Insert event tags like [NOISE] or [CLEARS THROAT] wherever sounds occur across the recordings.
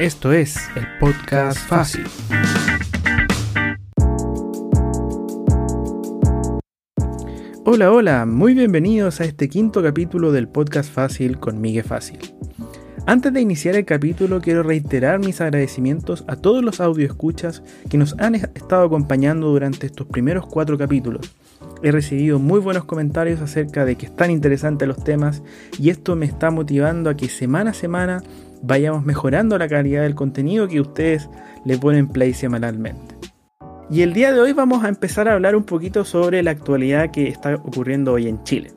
Esto es el podcast fácil. Hola, hola, muy bienvenidos a este quinto capítulo del podcast fácil con Miguel Fácil. Antes de iniciar el capítulo quiero reiterar mis agradecimientos a todos los escuchas que nos han estado acompañando durante estos primeros cuatro capítulos. He recibido muy buenos comentarios acerca de que están interesantes los temas y esto me está motivando a que semana a semana vayamos mejorando la calidad del contenido que ustedes le ponen play semanalmente. Y el día de hoy vamos a empezar a hablar un poquito sobre la actualidad que está ocurriendo hoy en Chile.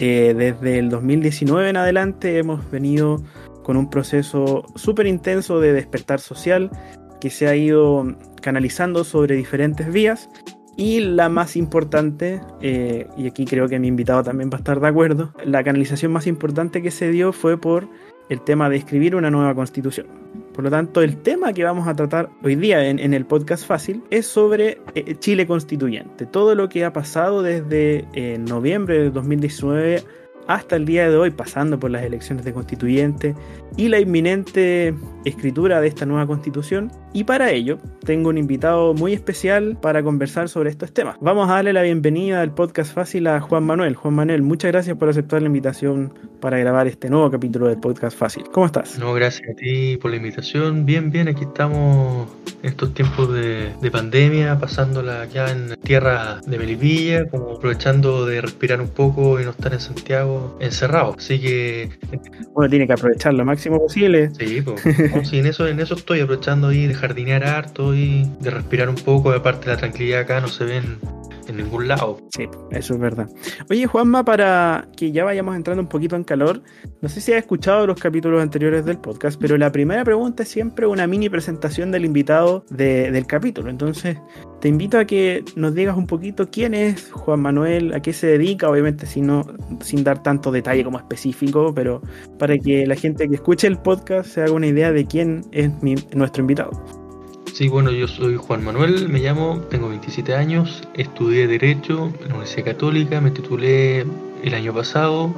Eh, desde el 2019 en adelante hemos venido con un proceso súper intenso de despertar social que se ha ido canalizando sobre diferentes vías y la más importante, eh, y aquí creo que mi invitado también va a estar de acuerdo, la canalización más importante que se dio fue por el tema de escribir una nueva constitución. Por lo tanto, el tema que vamos a tratar hoy día en, el podcast fácil es sobre eh, Chile constituyente. Todo lo que ha pasado desde eh, noviembre de 2019 hasta el día de hoy, pasando por las elecciones de constituyente y la inminente escritura de esta nueva constitución. Y para ello, tengo un invitado muy especial para conversar sobre estos temas. Vamos a darle la bienvenida al podcast fácil a Juan Manuel. Juan Manuel, muchas gracias por aceptar la invitación para grabar este nuevo capítulo del podcast fácil. ¿Cómo estás? No, gracias a ti por la invitación. Bien, bien, aquí estamos en estos tiempos de, pandemia, pasándola ya en tierra de Melipilla, como aprovechando de respirar un poco y no estar en Santiago encerrado. Así que... Uno tiene que aprovechar lo máximo posible. Sí, pues, en, eso, en eso estoy aprovechando ahí de jardinear harto y de respirar un poco. Aparte la tranquilidad acá no se ven en ningún lado. Sí, eso es verdad. Oye, Juanma, para que ya vayamos entrando un poquito en calor, no sé si has escuchado los capítulos anteriores del podcast, pero la primera pregunta es siempre una mini presentación del invitado del capítulo. Entonces, te invito a que nos digas un poquito quién es Juan Manuel, a qué se dedica, obviamente sin, sin dar tanto detalle como específico, pero para que la gente que escuche el podcast se haga una idea de quién es nuestro invitado. Sí, bueno, yo soy Juan Manuel, me llamo, tengo 27 años, estudié Derecho en la Universidad Católica, me titulé el año pasado.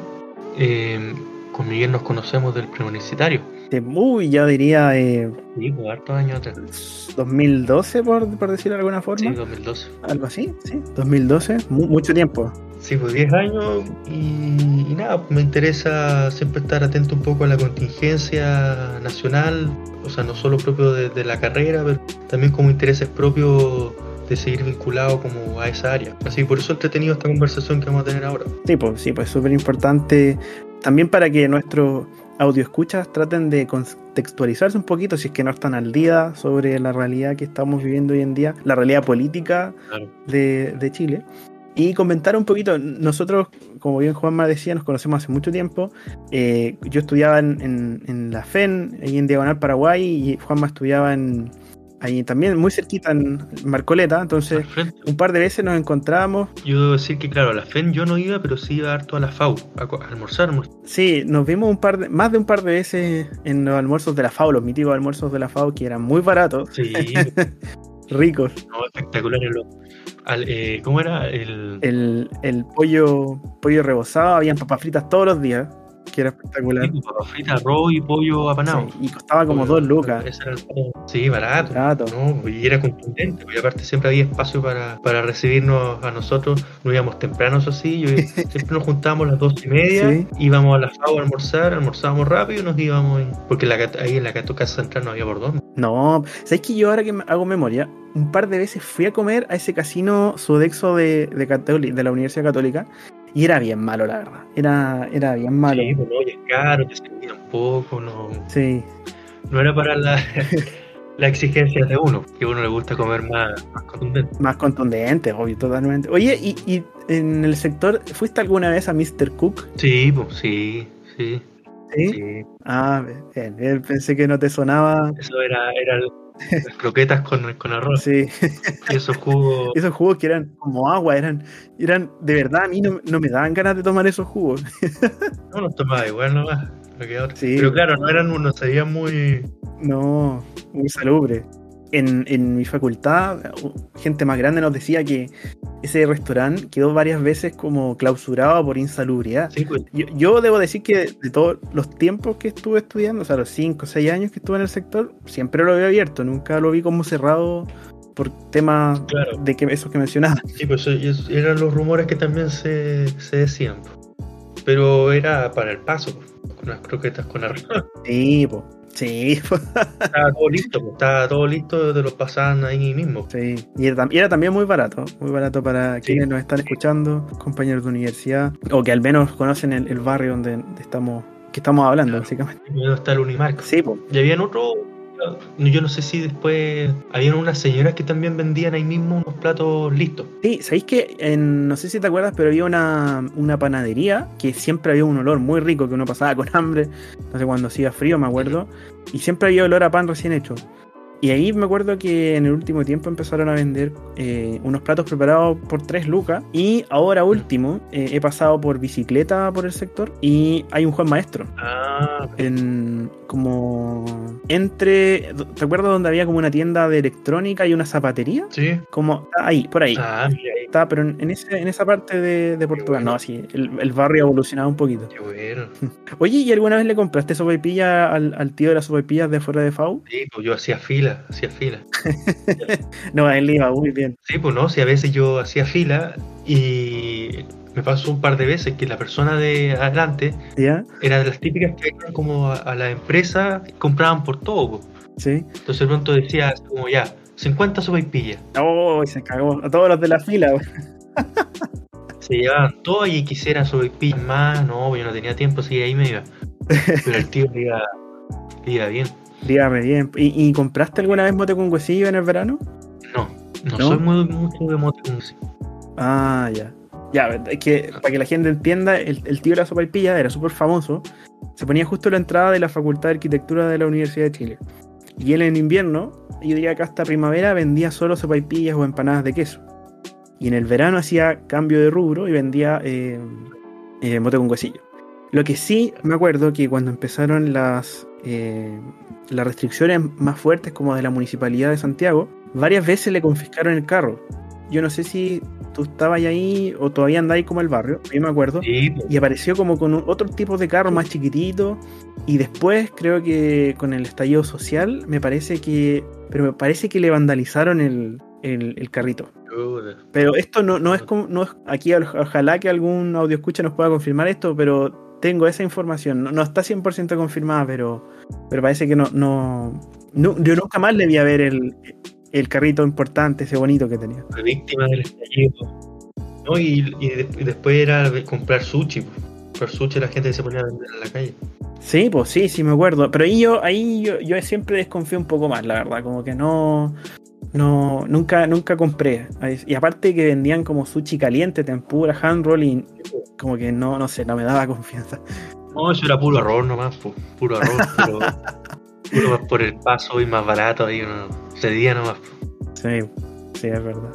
Em, con Miguel nos conocemos del preuniversitario. Uy, ya diría. Eh, sí, pues hartos años atrás. 2012, por, por decirlo de alguna forma. Sí, 2012. Algo así, sí, 2012, mucho tiempo. Sí, pues 10 años y, nada, pues me interesa siempre estar atento un poco a la contingencia nacional, o sea, no solo propio de, la carrera, pero también como intereses propios de seguir vinculado como a esa área. Así que por eso he tenido esta conversación que vamos a tener ahora. Sí, pues sí, pues súper importante también para que nuestros escuchas traten de contextualizarse un poquito si es que no están al día sobre la realidad que estamos viviendo hoy en día, la realidad política de, de Chile. Y comentar un poquito, nosotros, como bien Juanma decía, nos conocemos hace mucho tiempo. Eh, yo estudiaba en, en, la FEN, ahí en Diagonal Paraguay, y Juanma estudiaba en, ahí también, muy cerquita en Marcoleta. Entonces, un par de veces nos encontrábamos. Yo debo decir que, claro, a la FEN yo no iba, pero sí iba harto a la FAU, a, almorzar. Sí, nos vimos un par de, más de un par de veces en los almuerzos de la FAU, los míticos almuerzos de la FAU, que eran muy baratos. Sí. [LAUGHS] Ricos. No, espectaculares los eh, ¿Cómo era? El... el... pollo pollo rebozado, habían papas fritas todos los días, que era espectacular. Sí, papas fritas, arroz y pollo apanado. y costaba como dos lucas. sí, barato. barato. Y era contundente, porque aparte siempre había espacio para, para recibirnos a nosotros. No íbamos temprano, eso sí. [LAUGHS] siempre nos juntábamos a las dos y media, íbamos a la FAO a almorzar, almorzábamos rápido y nos íbamos. porque ahí en la Casa Central no había por dónde. No, ¿sabes que yo ahora que hago memoria, un par de veces fui a comer a ese casino Sodexo de, de, de la Universidad Católica y era bien malo, la verdad. Era, era bien malo. Sí, pues no, es caro, te servía un poco, no. Sí. No era para la, [LAUGHS] la exigencia de uno, que a uno le gusta comer más, más contundente. Más contundente, obvio, totalmente. Oye, ¿y, ¿y, en el sector, fuiste alguna vez a Mr. Cook? Sí, pues sí, sí. ¿Sí? Ah, bien, pensé que no te sonaba. Eso era, era [LAUGHS] las croquetas con, con arroz. Sí. Y esos jugos. [LAUGHS] Esos jugos que eran como agua, eran, eran de verdad, a mí no, me daban ganas de tomar esos jugos. [LAUGHS] No los tomaba igual nomás. Sí. Pero claro, no eran unos, sabían muy. No, muy salubre. En, en, mi facultad, gente más grande nos decía que ese restaurante quedó varias veces como clausurado por insalubridad. Sí, pues, Yo, yo debo decir que de todos los tiempos que estuve estudiando, o sea, los 5 o 6 años que estuve en el sector, siempre lo había abierto, nunca lo vi como cerrado por temas Claro. de que esos que mencionaba. sí, pues eran los rumores que también se, se decían. po. Pero era para el paso, po, con las croquetas con arroz. Sí, po. Sí. [LAUGHS] Estaba todo listo, po, estaba todo listo, te lo pasaban ahí mismo. sí. Y era, tam- y era también muy barato, muy barato para Sí. quienes nos están escuchando, compañeros de universidad, o que al menos conocen el, el barrio donde estamos, que estamos hablando, Claro. básicamente. Está el Unimark. Sí, po. Y habían otro, yo no sé si después, habían unas señoras que también vendían ahí mismo unos platos listos. Sí, ¿sabéis que en, no sé si te acuerdas, pero había una, una panadería que siempre había un olor muy rico que uno pasaba con hambre, no sé cuando hacía frío, me acuerdo, y siempre había olor a pan recién hecho. Y ahí me acuerdo que en el último tiempo empezaron a vender eh, unos platos preparados por 3 lucas. Y ahora último, eh, he pasado por bicicleta por el sector y hay un Juan Maestro. Ah, En como entre. ¿Te acuerdas donde había como una tienda de electrónica y una zapatería? sí. Como ahí, por ahí. Ah, mira. Está, pero en, en ese, en esa parte de, de Portugal. bueno. No, sí, el, el barrio ha evolucionado un poquito. Qué bueno. [LAUGHS] Oye, ¿y alguna vez le compraste sopaipilla al, al tío de las sopaipillas de afuera de FAU? Sí, pues yo hacía fila, hacía fila. [LAUGHS] No, a él le iba muy bien. Sí, pues no, si a veces yo hacía fila y me pasó un par de veces que la persona de adelante ¿Ya? era de las típicas que iban como a, a la empresa y compraban por todo. pues. Sí. Entonces de pronto decía como ya, 50 sopaipillas. Oh, y se cagó. A todos los de la fila. Se llevaban todo y quisieran sopaipillas más. No, yo no tenía tiempo, así ahí me iba. Pero el tío le iba, le iba bien. Dígame bien. ¿Y, y compraste alguna vez mote con huesillo en el verano? No, no, ¿No? soy muy mucho de mote con música. Ah, ya. Ya, es que para que la gente entienda, el, el tío de la sopaipilla era súper famoso. Se ponía justo en la entrada de la Facultad de Arquitectura de la Universidad de Chile. Y él en invierno, yo diría que hasta primavera, vendía solo sopaipillas o empanadas de queso. Y en el verano hacía cambio de rubro y vendía eh, eh, mote con huesillo. Lo que sí me acuerdo que cuando empezaron las, eh, las restricciones más fuertes como de la Municipalidad de Santiago, varias veces le confiscaron el carro. Yo no sé si tú estabas ahí o todavía andáis como el barrio, yo me acuerdo. Sí, Y apareció como con un- otro tipo de carro más chiquitito. Y después creo que con el estallido social, me parece que. Pero me parece que le vandalizaron el, el- el carrito. Pero esto no, no es como. No es, aquí ojalá que algún audio escucha nos pueda confirmar esto, pero tengo esa información. No, no está 100% confirmada, pero, pero parece que no, no, no- Yo nunca más le vi a ver el, el carrito importante, ese bonito que tenía. fue víctima del estallido. ¿no? Y, y de- y después era comprar sushi. pues. Comprar sushi la gente se ponía a vender en la calle. Sí, pues sí, sí me acuerdo. Pero ahí yo, ahí yo, yo siempre desconfío un poco más, la verdad. Como que no. No, nunca, nunca compré. Y aparte que vendían como sushi caliente, tempura, hand roll y como que no, no sé, no me daba confianza. No, eso era puro arroz nomás, puro arroz, pero [LAUGHS] puro más por el paso y más barato ahí uno cedía nomás. po. Sí, sí, es verdad.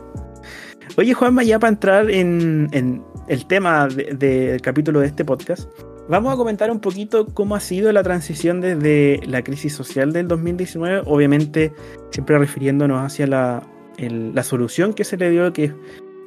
Oye, Juanma, ya para entrar en, en el tema de- del capítulo de este podcast, vamos a comentar un poquito cómo ha sido la transición desde la crisis social del 2019, obviamente siempre refiriéndonos hacia la, la solución que se le dio, que es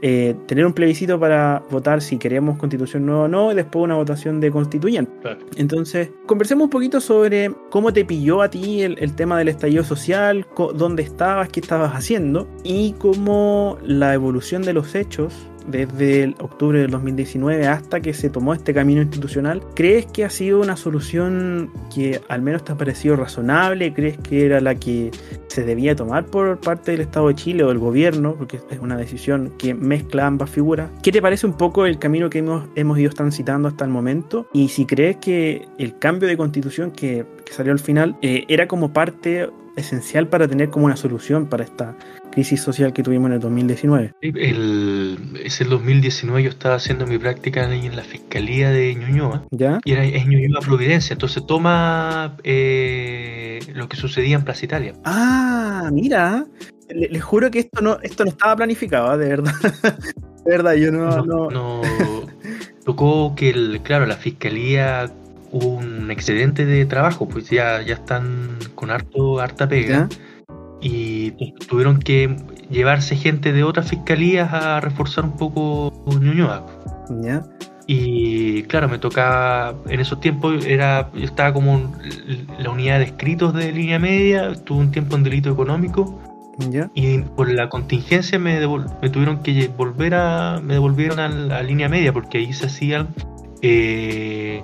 eh, tener un plebiscito para votar si queremos constitución nueva o no, y después una votación de constituyente. Claro. Entonces, conversemos un poquito sobre cómo te pilló a ti el, el tema del estallido social, dónde estabas, qué estabas haciendo y cómo la evolución de los hechos desde el octubre del 2019 hasta que se tomó este camino institucional, ¿crees que ha sido una solución que al menos te ha parecido razonable? ¿Crees que era la que se debía tomar por parte del Estado de Chile o del gobierno? Porque es una decisión que mezcla ambas figuras. ¿Qué te parece un poco el camino que hemos, hemos ido transitando hasta el momento? Y si crees que el cambio de constitución que, que salió al final eh, era como parte esencial para tener como una solución para esta crisis social que tuvimos en el 2019. Sí, El, es el 2019 yo estaba haciendo mi práctica en la Fiscalía de Ñuñoa. ¿Ya? Y era, es Ñuñoa Providencia, entonces toma eh, lo que sucedía en Plaza Italia. Ah, mira. Le- Les juro que esto no, esto no estaba planificado, de verdad. [LAUGHS] De verdad, yo no, no. no- tocó que, el, claro, la fiscalía hubo un excedente de trabajo, pues ya, ya están con harto, harta pega. ¿Ya? Y tuvieron que llevarse gente de otras fiscalías a reforzar un poco Ñuñoa. ¿Ya? Y claro, me tocaba, en esos tiempos era, yo estaba como en la unidad de escritos de línea media, estuve un tiempo en delito económico. ¿Ya? Y por la contingencia me, me tuvieron que volver a, me devolvieron a la línea media porque ahí se hacían, eh,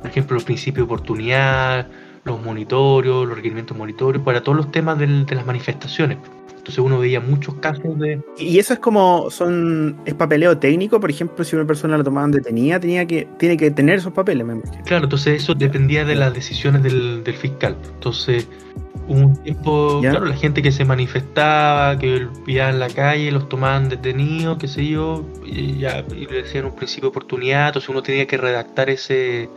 por ejemplo, los principios de oportunidad, los monitorios, los requerimientos monitorios, para todos los temas de las manifestaciones. Entonces uno veía muchos casos de... Y eso es como, son, es papeleo técnico, por ejemplo, si una persona la tomaban detenida, tenía que, tiene que tener esos papeles. Claro, entonces eso dependía de las decisiones del, fiscal. Entonces hubo un tiempo, claro, la gente que se manifestaba, que vivían en la calle, los tomaban detenidos, qué sé yo, y ya y le decían un principio de oportunidad, entonces uno tenía que redactar ese,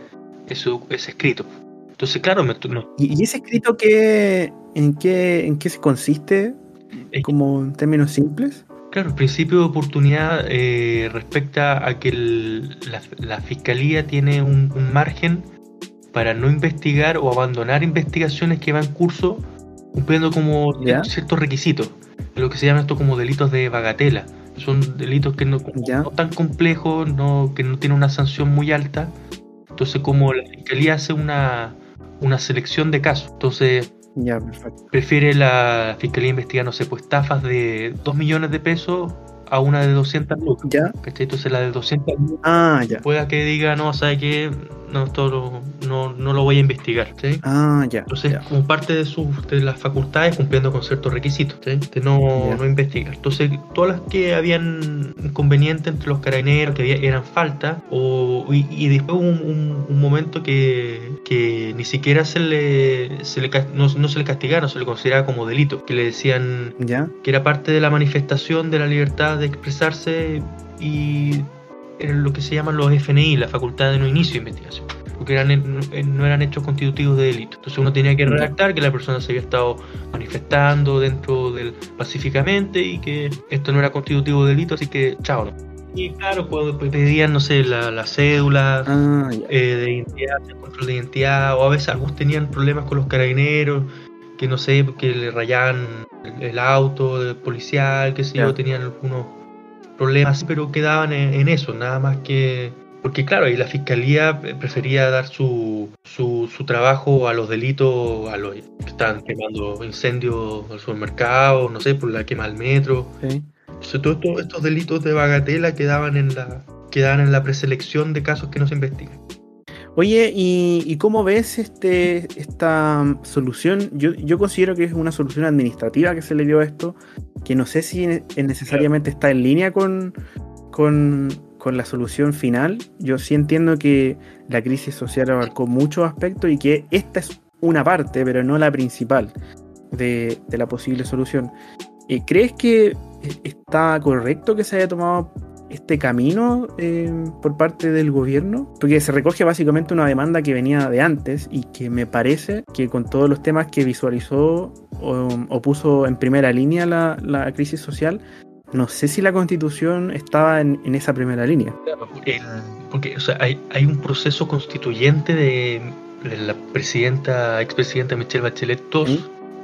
ese, ese escrito. Entonces, claro, me, ¿Y, ese escrito qué, en, qué, en qué se consiste? como en términos simples. Claro, el principio de oportunidad eh, respecta a que la, fiscalía tiene un, margen para no investigar o abandonar investigaciones que van en curso cumpliendo como ciertos requisitos, lo que se llama esto como delitos de bagatela. Son delitos que no, son tan complejos, no, que no tienen una sanción muy alta. Entonces, como la fiscalía hace una, una selección de casos, entonces ya, perfecto. Prefiere la fiscalía investigar, no sé, pues estafas de 2 millones de pesos a una de 200 lucas. ¿Ya? Entonces la de 200 lucas ah, ya. pueda que diga, no, ¿sabe qué? No, esto no, no, lo voy a investigar. ¿sí? Ah, ya. Entonces, como parte de, sus de las facultades, cumpliendo con ciertos requisitos, ¿sí? de no, no investigar. Entonces, todas las que habían inconveniente entre los carabineros, que había, eran faltas, o, y, después hubo un, un, momento que, que, ni siquiera se le, se le no, no, se le castigaron, se le consideraba como delito, que le decían ¿Ya? que era parte de la manifestación de la libertad de expresarse y en lo que se llaman los FNI, la facultad de no inicio de investigación, porque eran, no eran hechos constitutivos de delito. Entonces uno tenía que redactar que la persona se había estado manifestando dentro del pacíficamente y que esto no era constitutivo de delito, así que chao. ¿no? Y claro, cuando pedían, no sé, la, la cédula ah, eh, de identidad, el control de identidad, o a veces algunos tenían problemas con los carabineros, que no sé, que le rayaban el, auto policial, que sé yo, tenían algunos problemas, pero quedaban en, eso, nada más que... Porque claro, y la fiscalía prefería dar su, su, su trabajo a los delitos, a los que están quemando incendios al supermercado, no sé, por la quema del metro. Entonces todos estos, delitos de bagatela quedaban en la, quedaban en la preselección de casos que no se investigan. Oye, ¿y, cómo ves este, esta solución? Yo, yo, considero que es una solución administrativa que se le dio a esto, que no sé si necesariamente está en línea con, con, la solución final. Yo sí entiendo que la crisis social abarcó muchos aspectos y que esta es una parte, pero no la principal de, de la posible solución. Eh, ¿Crees que está correcto que se haya tomado este camino eh, por parte del gobierno, porque se recoge básicamente una demanda que venía de antes y que me parece que con todos los temas que visualizó o, puso en primera línea la, crisis social, no sé si la constitución estaba en, esa primera línea. porque hay, un proceso constituyente de, la presidenta, expresidenta Michelle Bachelet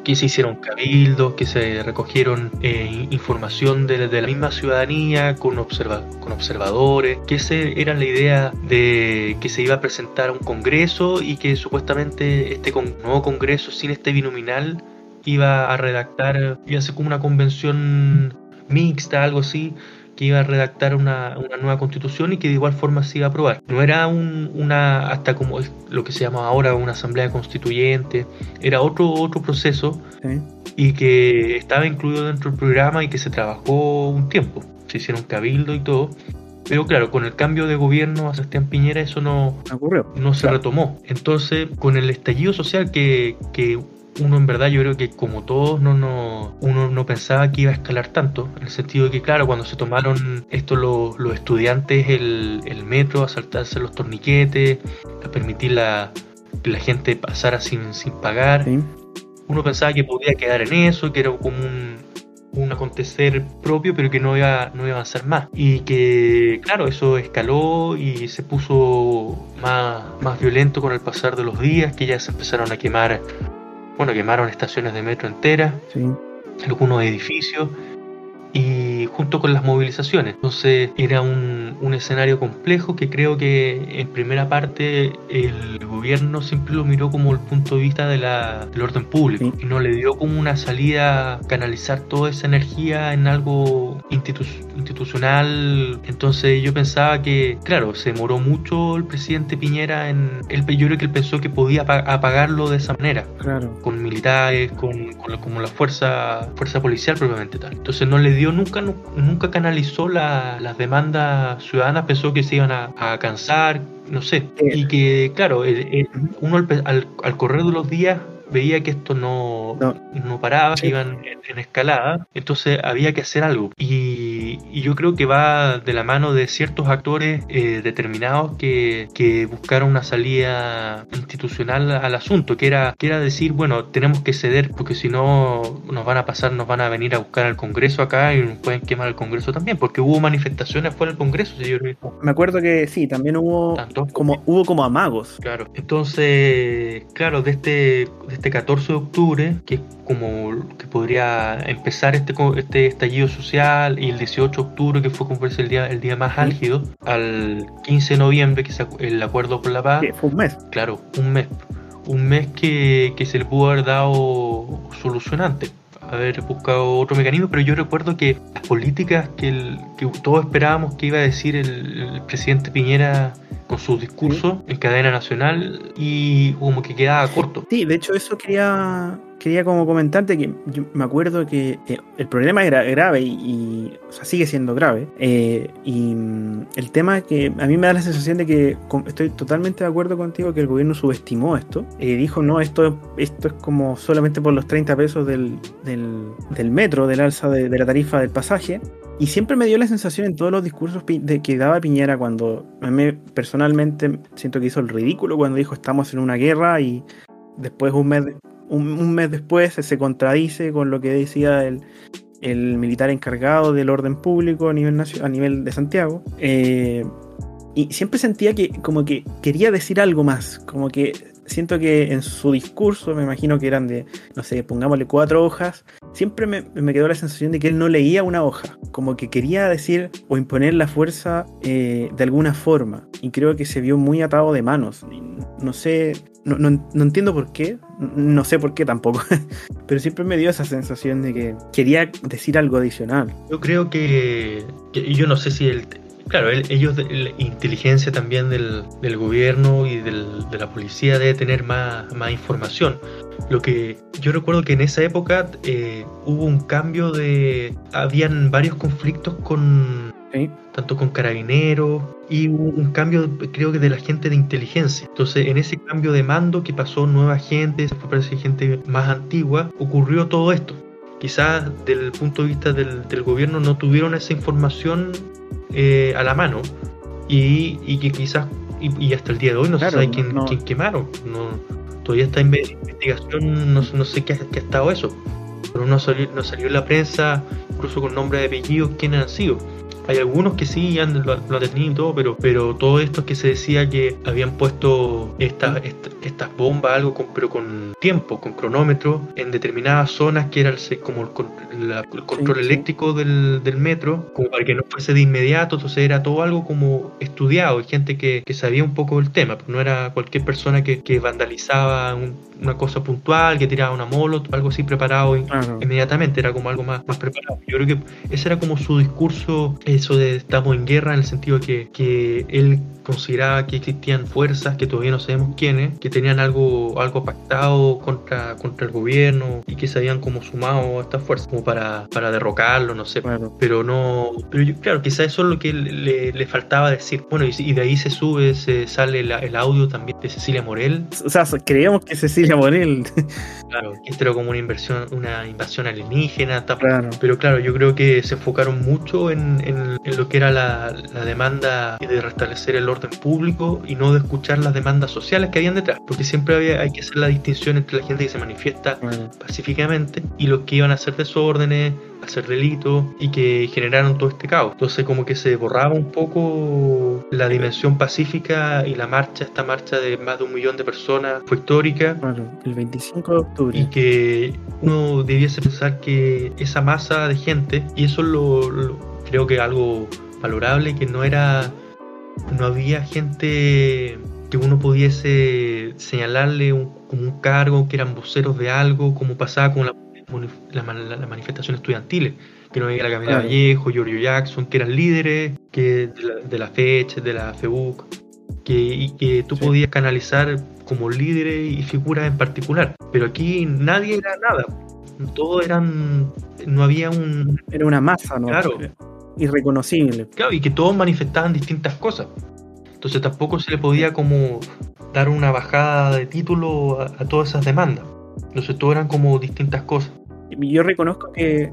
que se hicieron cabildos, que se recogieron eh, información de, la misma ciudadanía con, con observadores, que esa era la idea de que se iba a presentar a un congreso y que supuestamente este nuevo congreso sin este binominal iba a redactar, iba a ser como una convención mixta, algo así, que iba a redactar una, nueva constitución y que de igual forma se iba a aprobar. No era un, una, hasta como lo que se llama ahora una asamblea constituyente, era otro, otro proceso y que estaba incluido dentro del programa y que se trabajó un tiempo. Se hicieron cabildo y todo. Pero claro, con el cambio de gobierno a Sebastián Piñera eso no, ocurrió. no se retomó. Entonces, con el estallido social que, que uno en verdad yo creo que como todos no, no, uno no pensaba que iba a escalar tanto, en el sentido de que claro, cuando se tomaron esto los, los estudiantes el, el, metro, a saltarse los torniquetes, a permitir la, que la gente pasara sin, sin pagar, uno pensaba que podía quedar en eso, que era como un, un acontecer propio, pero que no iba, no iba a avanzar más. Y que, claro, eso escaló y se puso más, más violento con el pasar de los días, que ya se empezaron a quemar bueno, quemaron estaciones de metro enteras. algunos edificios y junto con las movilizaciones. Entonces era un, un, escenario complejo que creo que en primera parte el gobierno siempre lo miró como el punto de vista de la, del orden público y no le dio como una salida canalizar toda esa energía en algo institucional. Entonces yo pensaba que, claro, se demoró mucho el presidente Piñera en... El, yo creo que él pensó que podía apagarlo de esa manera, claro. con militares, con, con, como la fuerza, fuerza policial propiamente tal. Entonces no le dio nunca, nunca canalizó las demandas ciudadanas, pensó que se iban a, cansar, no sé. Y que, claro, uno al, al correr de los días veía que esto no, no. paraba, iban en, escalada, entonces había que hacer algo. Y, yo creo que va de la mano de ciertos actores eh, determinados que, que, buscaron una salida institucional al asunto, que era, que era decir, bueno, tenemos que ceder porque si no nos van a pasar, nos van a venir a buscar al Congreso acá y nos pueden quemar el Congreso también, porque hubo manifestaciones fuera del Congreso, señor. Me acuerdo que sí, también hubo como hubo como amagos. Claro. Entonces, claro, de este este 14 de octubre, que es como que podría empezar este, este estallido social, y el 18 de octubre, que fue como el día, el día más álgido, al 15 de noviembre, que es el acuerdo por la paz. fue un mes. Claro, un mes. Un mes que, que se le pudo haber dado solucionante haber buscado otro mecanismo, pero yo recuerdo que las políticas que, el, que todos esperábamos que iba a decir el presidente Piñera con su discurso en cadena nacional y como que quedaba corto. Sí, de hecho eso quería, quería como comentarte que yo me acuerdo que eh, el problema era grave y, sigue siendo grave. Eh, y mm, el tema que a mí me da la sensación de que estoy totalmente de acuerdo contigo que el gobierno subestimó esto. Eh, dijo, no, esto, esto es como solamente por los 30 pesos del, del, metro, del alza de, la tarifa del pasaje. Y siempre me dio la sensación en todos los discursos que daba Piñera cuando a mí personalmente siento que hizo el ridículo cuando dijo estamos en una guerra y después un mes, un, mes después se contradice con lo que decía el, militar encargado del orden público a nivel, a nivel de Santiago. Eh, y siempre sentía que como que quería decir algo más, como que siento que en su discurso, me imagino que eran de, no sé, pongámosle cuatro hojas, siempre me, quedó la sensación de que él no leía una hoja, como que quería decir o imponer la fuerza eh, de alguna forma. Y creo que se vio muy atado de manos. No sé, no, no, entiendo por qué, no sé por qué tampoco, [LAUGHS] pero siempre me dio esa sensación de que quería decir algo adicional. Yo creo que, que yo no sé si él Claro, ellos, la inteligencia también del, del gobierno y del, de la policía debe tener más, más, información. Lo que yo recuerdo que en esa época eh, hubo un cambio de... Habían varios conflictos con... Tanto con carabineros y hubo un cambio creo que de la gente de inteligencia. Entonces en ese cambio de mando que pasó nueva gente, se fue parece gente más antigua, ocurrió todo esto quizás desde el punto de vista del, del, gobierno no tuvieron esa información eh, a la mano y, y que quizás, y, hasta el día de hoy no se sabe quién, quemaron. No, todavía está en investigación, no, no sé qué, ha estado eso. Pero no salió, no salió en la prensa, incluso con nombre de apellidos, quiénes han sido. Hay algunos que sí han, lo, han detenido y todo, pero, pero todo esto que se decía que habían puesto estas estas bombas, algo con, pero con tiempo, con cronómetro, en determinadas zonas que era el, como el, control eléctrico del, del, metro, como para que no fuese de inmediato, entonces era todo algo como estudiado, gente que, que sabía un poco del tema, no era cualquier persona que, que vandalizaba una cosa puntual, que tiraba una molot, algo así preparado inmediatamente, era como algo más, más preparado. Yo creo que ese era como su discurso eso de estamos en guerra en el sentido que, que él consideraba que existían fuerzas que todavía no sabemos quiénes, que tenían algo, algo pactado contra, contra el gobierno y que se habían como sumado a estas fuerzas como para, para derrocarlo, no sé. Pero no, pero yo, claro, quizás eso es lo que le, le faltaba decir. Bueno, y, de ahí se sube, se sale el audio también de Cecilia Morel. O sea, creíamos que Cecilia Morel. claro, era como una inversión, una invasión alienígena, claro. pero claro, yo creo que se enfocaron mucho en, en en, lo que era la, demanda de restablecer el orden público y no de escuchar las demandas sociales que habían detrás, porque siempre había, hay que hacer la distinción entre la gente que se manifiesta pacíficamente y los que iban a hacer desórdenes, hacer delitos y que generaron todo este caos. Entonces como que se borraba un poco la dimensión pacífica y la marcha, esta marcha de más de un millón de personas fue histórica. el 25 de octubre. Y que uno debiese pensar que esa masa de gente, y eso lo, creo que algo valorable, que no era, no había gente que uno pudiese señalarle como un cargo, que eran voceros de algo, como pasaba con la las la, manifestaciones estudiantiles, que no había la Camila Vallejo, Giorgio Jackson, que eran líderes que de, la, fecha, de la FEUC, que, y que tú podías canalizar como líderes y figuras en particular. Pero aquí nadie era nada. Todos eran. No había un. Era una masa, ¿no? Claro. Irreconocible. Claro, y que todos manifestaban distintas cosas. Entonces tampoco se le podía como dar una bajada de título a, a todas esas demandas. Entonces todo eran como distintas cosas. Yo reconozco que,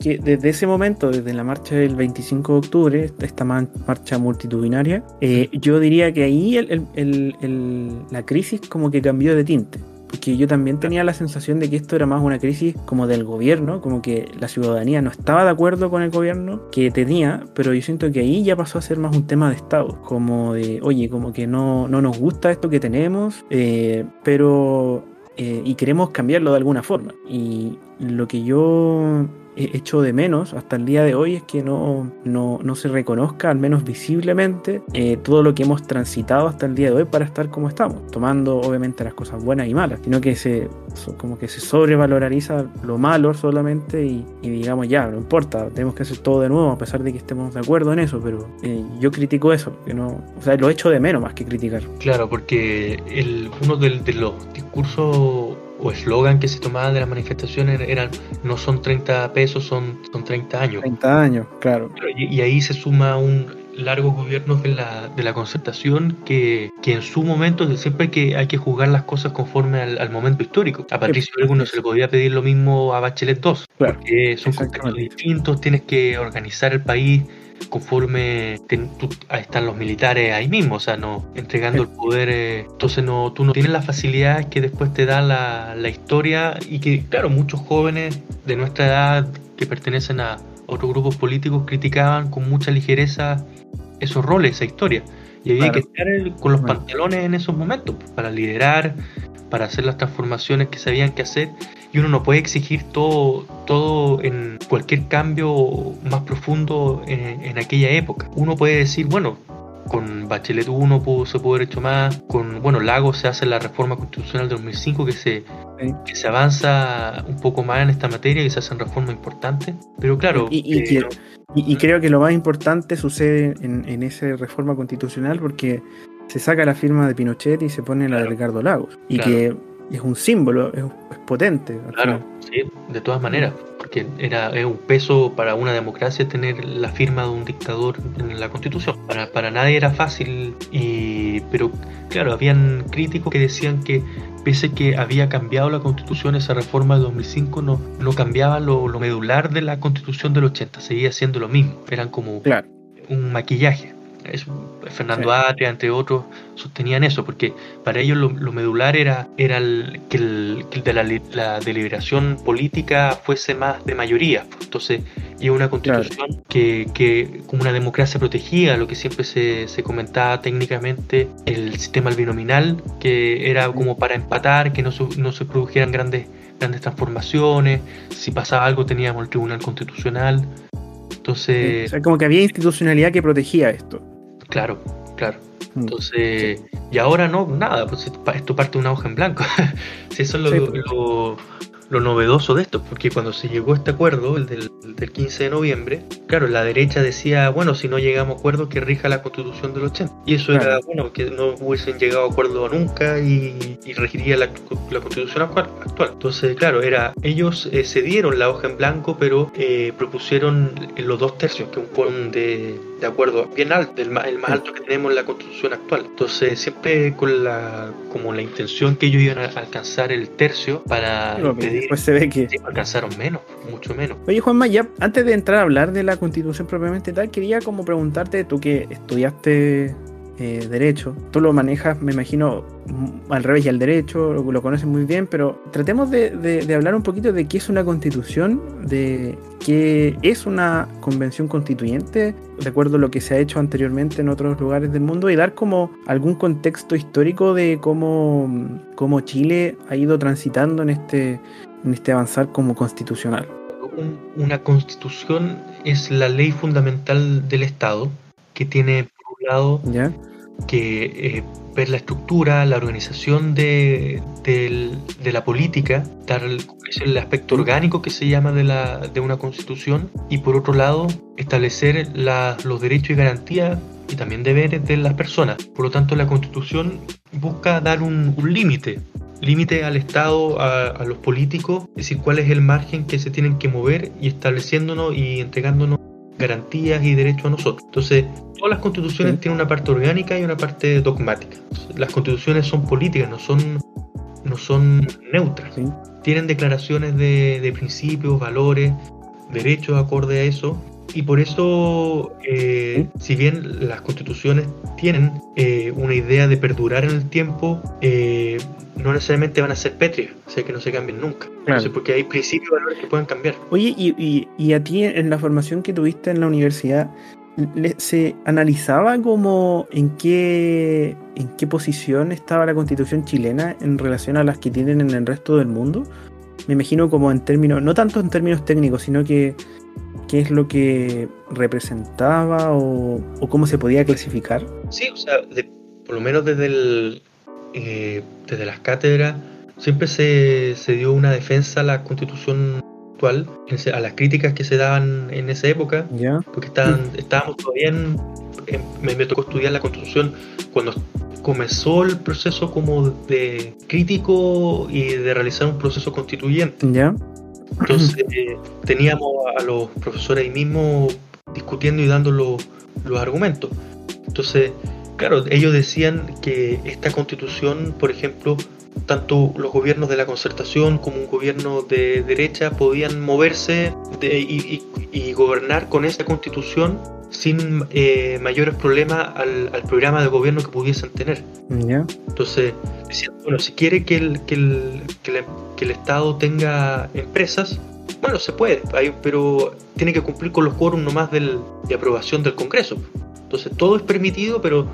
que desde ese momento, desde la marcha del 25 de octubre, esta marcha multitudinaria, eh, yo diría que ahí la crisis como que cambió de tinte. Porque yo también tenía la sensación de que esto era más una crisis como del gobierno, como que la ciudadanía no estaba de acuerdo con el gobierno que tenía, pero yo siento que ahí ya pasó a ser más un tema de Estado, como de, oye, como que no, no nos gusta esto que tenemos, eh, pero eh, y queremos cambiarlo de alguna forma. Y lo que yo hecho de menos hasta el día de hoy es que no, no, no se reconozca, al menos visiblemente, eh, todo lo que hemos transitado hasta el día de hoy para estar como estamos, tomando obviamente las cosas buenas y malas, sino que se como que se sobrevaloriza lo malo solamente y, digamos ya, no importa, tenemos que hacer todo de nuevo a pesar de que estemos de acuerdo en eso, pero eh, yo critico eso, que no, o sea, lo echo de menos más que criticar. Claro, porque el, uno de los discursos o eslogan que se tomaban de las manifestaciones eran no son 30 pesos, son, son 30 años. 30 años, claro. Y, ahí se suma un largo gobierno de la, de la concertación que, que en su momento siempre hay que, hay que juzgar las cosas conforme al, momento histórico. A Patricio no se le podía pedir lo mismo a Bachelet 2, porque son contextos distintos, tienes que organizar el país conforme están los militares ahí mismo, o sea, no entregando el poder, eh, entonces no, tú no tienes las facilidades que después te da la, la historia y que, claro, muchos jóvenes de nuestra edad que pertenecen a otros grupos políticos criticaban con mucha ligereza esos roles, esa historia. Y había que estar con los pantalones en esos momentos pues, para liderar, para hacer las transformaciones que sabían que hacer. Y uno no puede exigir todo, todo en cualquier cambio más profundo en, aquella época. Uno puede decir, bueno, con Bachelet 1 pudo, se pudo haber hecho más, con bueno, Lago se hace la reforma constitucional de 2005 que se, que se avanza un poco más en esta materia y se hacen reformas importantes, pero claro... Y, y, eh, creo que lo más importante sucede en, en esa reforma constitucional porque se saca la firma de Pinochet y se pone la de Ricardo Lagos. Y que es un símbolo, es, potente. Claro, sí, de todas maneras, porque era es un peso para una democracia tener la firma de un dictador en la constitución. Para, para nadie era fácil, y, pero claro, habían críticos que decían que pese que había cambiado la constitución, esa reforma de 2005 no, no cambiaba lo, lo medular de la constitución del 80, seguía siendo lo mismo, eran como un maquillaje. Fernando Atria, entre otros, sostenían eso, porque para ellos lo, medular era, era el, que, el, de la, deliberación política fuese más de mayoría. Entonces, y una constitución que, que, como una democracia protegida, lo que siempre se, se comentaba técnicamente, el sistema binominal, que era como para empatar, que no, no se produjeran grandes, grandes transformaciones, si pasaba algo teníamos el Tribunal Constitucional. Entonces, o sea, como que había institucionalidad que protegía esto. Claro, claro. Mm. Entonces, y ahora no, nada, pues esto parte de una hoja en blanco. [LAUGHS] si eso es lo, lo, lo novedoso de esto, porque cuando se llegó a este acuerdo, el del, 15 de noviembre, claro, la derecha decía, bueno, si no llegamos a acuerdo, que rija la constitución del 80. Y eso era, bueno, que no hubiesen llegado a acuerdo nunca y, regiría la, constitución actual, Entonces, claro, era, ellos eh, cedieron la hoja en blanco, pero eh, propusieron los dos tercios, que un quórum de, de, acuerdo bien alto, el más, el más alto que tenemos en la constitución actual. Entonces, siempre con la, como la intención que ellos iban a alcanzar el tercio para después se ve que... Sí, alcanzaron menos, mucho menos. Oye Juanma, ya antes de entrar a hablar de la constitución propiamente tal, quería como preguntarte, tú que estudiaste eh, derecho. Tú lo manejas, me imagino, mm, al revés y al derecho, lo, conoces muy bien, pero tratemos de, de, hablar un poquito de qué es una constitución, de qué es una convención constituyente, de acuerdo a lo que se ha hecho anteriormente en otros lugares del mundo, y dar como algún contexto histórico de cómo, cómo Chile ha ido transitando en este, en este avanzar como constitucional. Una constitución es la ley fundamental del Estado que tiene lado, ¿Ya? que eh, ver la estructura, la organización de, de, de la política, dar el, el aspecto orgánico que se llama de, la, de una constitución, y por otro lado, establecer la, los derechos y garantías y también deberes de las personas. Por lo tanto, la constitución busca dar un, un límite, límite al Estado, a, a, los políticos, es decir, cuál es el margen que se tienen que mover y estableciéndonos y entregándonos garantías y derechos a nosotros. Entonces, todas las constituciones sí. tienen una parte orgánica y una parte dogmática. Las constituciones son políticas, no son, no son neutras. Sí. Tienen declaraciones de, de, principios, valores, derechos acorde a eso. Y por eso, eh, si bien las constituciones tienen eh, una idea de perdurar en el tiempo, eh, no necesariamente van a ser pétreas, o sea que no se cambien nunca. Claro. Entonces, porque hay principios y valores que pueden cambiar. Oye, y, y, y, a ti en la formación que tuviste en la universidad, ¿se analizaba como en qué, en qué posición estaba la constitución chilena en relación a las que tienen en el resto del mundo? Me imagino como en términos, no tanto en términos técnicos, sino que qué es lo que representaba o, o cómo se podía clasificar. Sí, o sea, de, por lo menos desde el, eh, desde las cátedras siempre se, se, dio una defensa a la constitución actual, a las críticas que se daban en esa época, ¿Ya? porque estaban, estábamos todavía en, en me, me, tocó estudiar la constitución cuando comenzó el proceso como de crítico y de realizar un proceso constituyente. ¿Ya? Entonces eh, teníamos a los profesores ahí mismo discutiendo y dando los, los argumentos. Entonces, Claro, ellos decían que esta constitución, por ejemplo, tanto los gobiernos de la concertación como un gobierno de derecha podían moverse de, y, y, y, gobernar con esa constitución sin eh, mayores problemas al, al, programa de gobierno que pudiesen tener. Yeah. Entonces, decían, bueno, si quiere que el, que, el, que, la, que el Estado tenga empresas, bueno, se puede, pero tiene que cumplir con los quórum nomás del, de aprobación del Congreso. Entonces todo es permitido, pero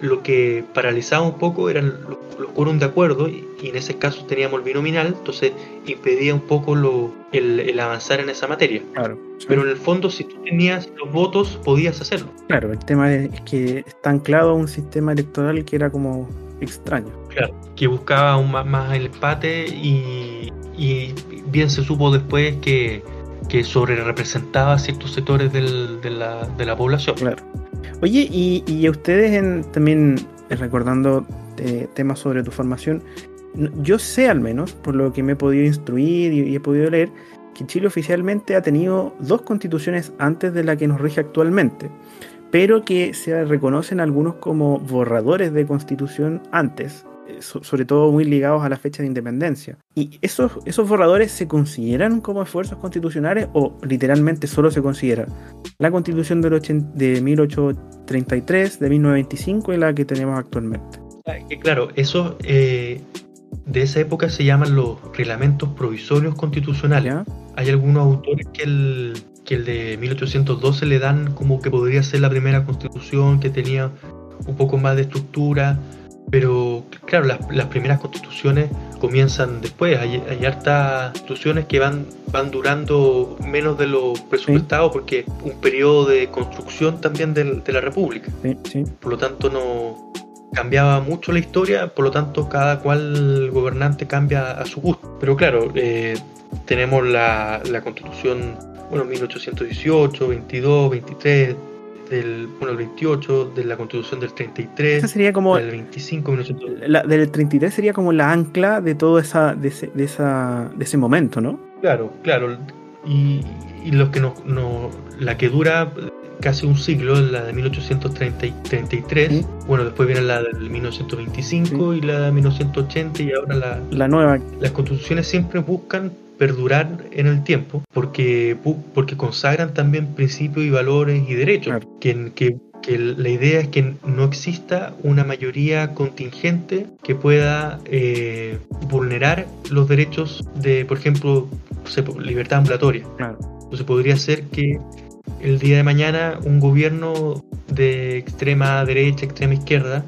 lo que paralizaba un poco eran los, los quórum de acuerdo y, y, en ese caso teníamos el binominal, entonces impedía un poco lo, el, el, avanzar en esa materia. Claro, sí. Pero en el fondo si tú tenías los votos podías hacerlo. Claro, el tema es que está anclado a un sistema electoral que era como extraño. Claro, que buscaba aún más, más el empate y, y bien se supo después que, que sobre representaba ciertos sectores del, de, la, de la población. Claro. Oye, y, y ustedes en, también eh, recordando eh, temas sobre tu formación, yo sé al menos, por lo que me he podido instruir y, y, he podido leer, que Chile oficialmente ha tenido dos constituciones antes de la que nos rige actualmente, pero que se reconocen algunos como borradores de constitución antes, sobre todo muy ligados a la fecha de independencia. ¿Y esos, esos borradores se consideran como esfuerzos constitucionales o literalmente solo se considera la constitución del 80, de 1833, de 1925 y la que tenemos actualmente? Claro, eso eh, de esa época se llaman los reglamentos provisorios constitucionales. ¿Ya? Hay algunos autores que el, que el de 1812 le dan como que podría ser la primera constitución que tenía un poco más de estructura, pero claro, las, las, primeras constituciones comienzan después. Hay, hay hartas constituciones que van, van durando menos de lo presupuestado sí. porque un periodo de construcción también de, de la República. Sí, sí. Por lo tanto, no cambiaba mucho la historia, por lo tanto, cada cual gobernante cambia a su gusto. Pero claro, eh, tenemos la, la constitución, bueno, 1818, 22, 23 del, bueno, el 28, de la constitución del 33, esa sería como del 25, 19... la, del 33 sería como la ancla de todo esa, de, ese, de, esa, de ese momento, ¿no? Claro, claro. Y, y lo que no, no, la que dura casi un siglo, la de 1833. Bueno, después viene la del 1925 y la de 1980 y ahora la, la nueva. Las constituciones siempre buscan perdurar en el tiempo porque, porque consagran también principios y valores y derechos que, que que la idea es que no exista una mayoría contingente que pueda eh, vulnerar los derechos de, por ejemplo, libertad ambulatoria. Entonces podría ser que el día de mañana un gobierno de extrema derecha, extrema izquierda,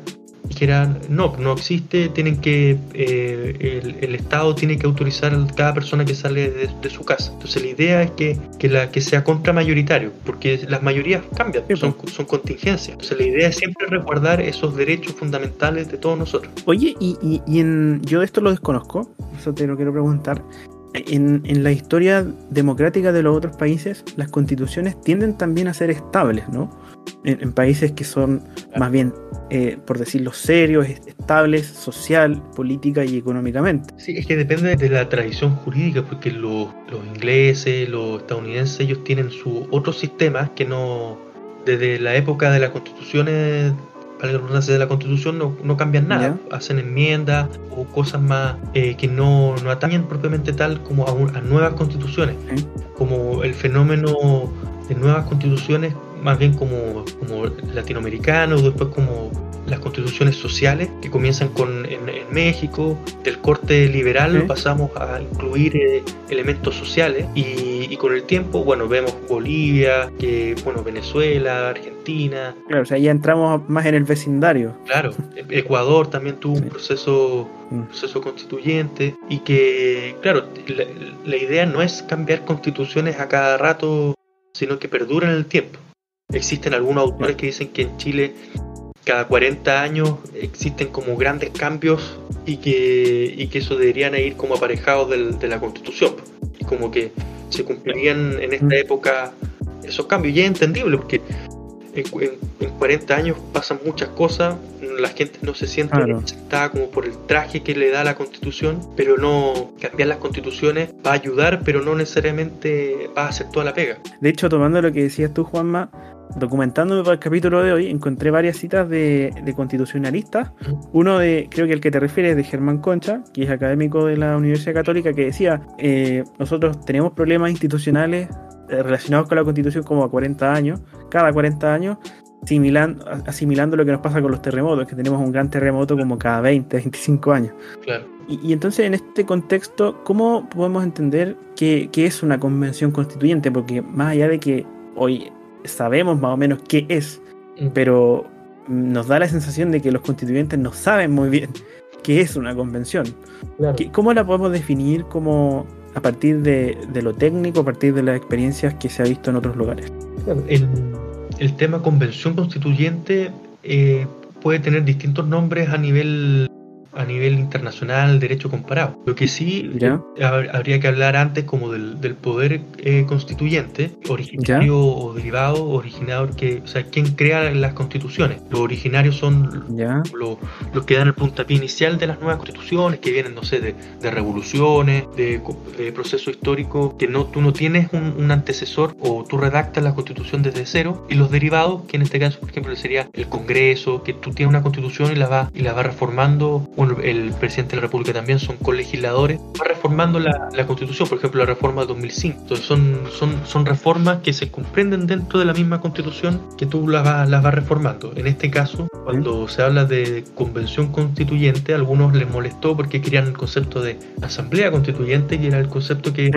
dijera, no, no existe, tienen que, eh, el, Estado tiene que autorizar a cada persona que sale de, su casa. Entonces la idea es que, que, la, que sea contramayoritario, porque las mayorías cambian, son, son contingencias. Entonces la idea es siempre resguardar esos derechos fundamentales de todos nosotros. Oye, y, y, y en, yo esto lo desconozco, eso te lo quiero preguntar. En, en, la historia democrática de los otros países, las constituciones tienden también a ser estables, ¿no? en, países que son más bien, eh, por decirlo, serios, estables, social, política y económicamente. Sí, es que depende de la tradición jurídica, porque los, los ingleses, los estadounidenses, ellos tienen su otros sistemas que no, desde la época de las constituciones de la constitución no, no cambian nada, hacen enmiendas o cosas más eh, que no, no, atañen propiamente tal como a, nuevas constituciones, como el fenómeno de nuevas constituciones más bien como, como latinoamericanos, después como las constituciones sociales que comienzan con en, México, del corte liberal pasamos a incluir eh, elementos sociales y, y, con el tiempo, bueno, vemos Bolivia, que bueno, Venezuela, Argentina. Claro, o sea, ya entramos más en el vecindario. Claro, Ecuador también tuvo un proceso un mm. proceso constituyente y que, claro, la, la idea no es cambiar constituciones a cada rato, sino que perduren en el tiempo. Existen algunos autores que dicen que en Chile cada 40 años existen como grandes cambios y que, y que eso deberían ir como aparejados de la constitución. Como que se cumplirían en esta época esos cambios. Y es entendible porque en, 40 años pasan muchas cosas, la gente no se siente representada como por el traje que le da la constitución, pero no cambiar las constituciones va a ayudar, pero no necesariamente va a hacer toda la pega. De hecho, tomando lo que decías tú, Juanma, documentándome para el capítulo de hoy, encontré varias citas de, constitucionalistas. Uno de, creo que el que te refieres es de Germán Concha, que es académico de la Universidad Católica, que decía, eh, nosotros tenemos problemas institucionales eh, relacionados con la constitución como a 40 años, cada 40 años, asimilando, asimilando lo que nos pasa con los terremotos, que tenemos un gran terremoto como cada 20, 25 años. Y, entonces en este contexto, ¿cómo podemos entender qué, qué es una convención constituyente? Porque más allá de que hoy sabemos más o menos qué es, mm. pero nos da la sensación de que los constituyentes no saben muy bien qué es una convención. ¿Cómo la podemos definir como a partir de, lo técnico, a partir de las experiencias que se ha visto en otros lugares? El, el tema convención constituyente eh, puede tener distintos nombres a nivel a nivel internacional derecho comparado. Lo que sí habría que hablar antes como del, del poder eh, constituyente, originario o derivado, originador, que, o sea, quién crea las constituciones. Los originarios son los que dan el puntapié inicial de las nuevas constituciones, que vienen, no sé, de, de revoluciones, de, procesos históricos, que no, tú no tienes un, un, antecesor o tú redactas la constitución desde cero, y los derivados, que en este caso, por ejemplo, sería el Congreso, que tú tienes una constitución y la vas y la va reformando el presidente de la República también son colegisladores, va reformando la, la Constitución, por ejemplo, la reforma de 2005. Entonces son, son, son reformas que se comprenden dentro de la misma Constitución que tú las vas, las vas reformando. En este caso, cuando se habla de convención constituyente, a algunos les molestó porque querían el concepto de asamblea constituyente, y era el concepto que,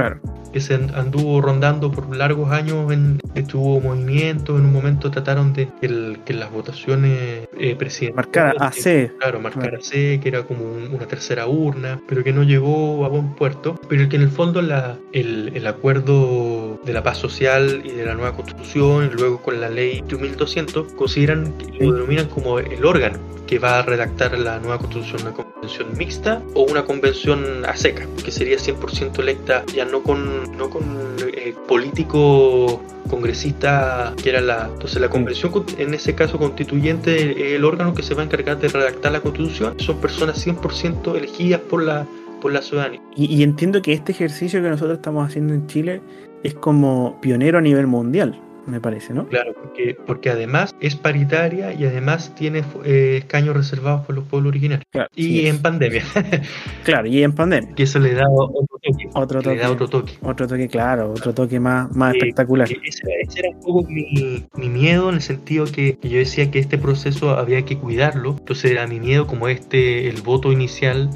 que se anduvo rondando por largos años, en, estuvo movimiento, en un momento trataron de que, las votaciones eh, presidenciales... Marcar AC. Claro, marcar AC, que era como una tercera urna, pero que no llegó a buen puerto, pero que en el fondo la, el, el acuerdo de la paz social y de la nueva constitución, y luego con la ley 1200, consideran, lo denominan como el órgano que va a redactar la nueva constitución, una convención mixta o una convención a seca, que sería 100% electa ya no con, no con eh, políticos congresista que era la entonces la convención en ese caso constituyente el órgano que se va a encargar de redactar la constitución son personas 100% elegidas por la por la ciudadanía. Y, y, entiendo que este ejercicio que nosotros estamos haciendo en Chile es como pionero a nivel mundial me parece, ¿no? Claro, porque, porque además es paritaria y además tiene eh, escaños reservados por los pueblos originarios. y en pandemia. [LAUGHS] claro, y en pandemia. Que eso le da otro toque. Otro toque. Le da otro toque. Otro toque, claro, otro toque más, más espectacular. Ese, era un poco mi, mi, miedo en el sentido que, que, yo decía que este proceso había que cuidarlo. Entonces era mi miedo como este, el voto inicial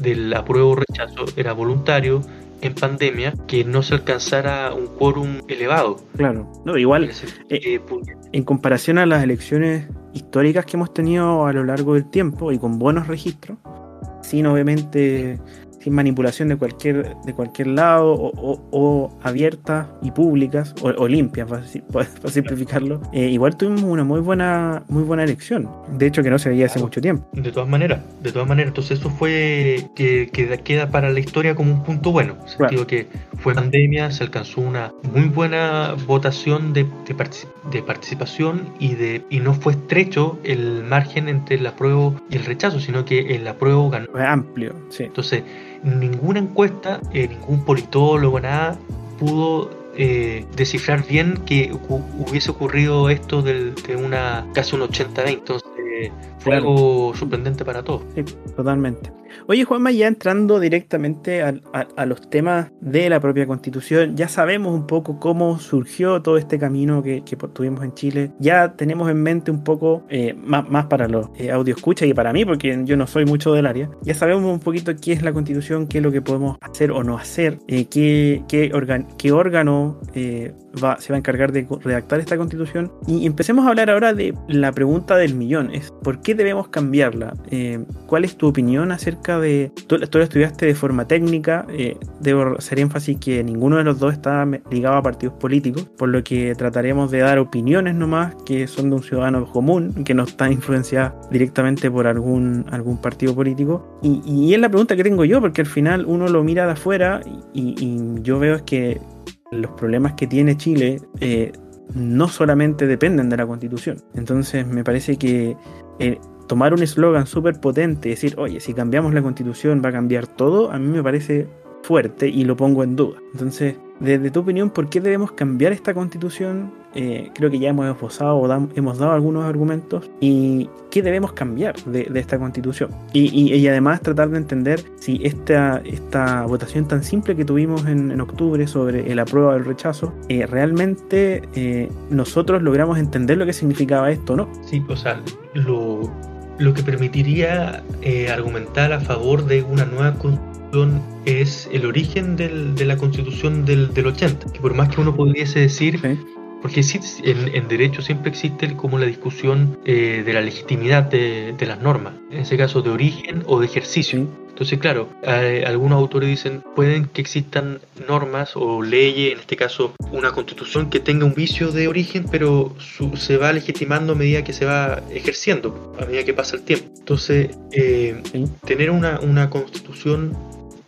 del apruebo o rechazo era voluntario en pandemia que no se alcanzara un quórum elevado. Claro, no, igual eh, en comparación a las elecciones históricas que hemos tenido a lo largo del tiempo y con buenos registros, sin obviamente sin manipulación de cualquier, de cualquier lado, o, o, abiertas y públicas, o, limpias, [LAUGHS] para, simplificarlo, eh, igual tuvimos una muy buena, muy buena elección. De hecho, que no se veía hace mucho tiempo. De todas maneras, de todas maneras. Entonces, eso fue que, que queda para la historia como un punto bueno. En sentido que fue pandemia, se alcanzó una muy buena votación de, de, participación y, de, y no fue estrecho el margen entre el apruebo y el rechazo, sino que el apruebo ganó. Fue amplio, sí. Entonces, ninguna encuesta, eh, ningún politólogo, nada, pudo eh, descifrar bien que hubiese ocurrido esto de una casi un 80-20. Entonces, fue algo sorprendente para todos. Sí, totalmente. Oye, Juanma, ya entrando directamente a, los temas de la propia constitución, ya sabemos un poco cómo surgió todo este camino que, tuvimos en Chile. Ya tenemos en mente un poco, eh, más, para los eh, audio escucha y para mí, porque yo no soy mucho del área, ya sabemos un poquito qué es la constitución, qué es lo que podemos hacer o no hacer, eh, qué, qué, qué, órgano se va a encargar de redactar esta constitución. Y empecemos a hablar ahora de la pregunta del millón, es ¿por qué debemos cambiarla? ¿Cuál es tu opinión acerca de. Tú, lo estudiaste de forma técnica. Eh, debo hacer énfasis que ninguno de los dos está ligado a partidos políticos, por lo que trataremos de dar opiniones nomás que son de un ciudadano común, que no está influenciada directamente por algún, algún partido político. Y, es la pregunta que tengo yo, porque al final uno lo mira de afuera y, yo veo es que los problemas que tiene Chile. Eh, no solamente dependen de la constitución. Entonces me parece que eh, tomar un eslogan súper potente y decir, oye, si cambiamos la constitución va a cambiar todo, a mí me parece fuerte y lo pongo en duda. Entonces, desde tu opinión, ¿por qué debemos cambiar esta constitución? Eh, creo que ya hemos esbozado o hemos dado algunos argumentos. ¿Y qué debemos cambiar de, esta constitución? Y, además tratar de entender si esta, esta votación tan simple que tuvimos en, octubre sobre el apruebo o el rechazo, eh, realmente eh, nosotros logramos entender lo que significaba esto, ¿no? Sí, o sea, lo, lo que permitiría eh, argumentar a favor de una nueva constitución es el origen del, de la constitución del, del, 80, que por más que uno pudiese decir, porque sí, en, derecho siempre existe como la discusión eh, de la legitimidad de, de, las normas, en ese caso de origen o de ejercicio. Entonces, claro, algunos autores dicen, pueden que existan normas o leyes, en este caso una constitución que tenga un vicio de origen, pero se va legitimando a medida que se va ejerciendo, a medida que pasa el tiempo. Entonces, eh, tener una, una constitución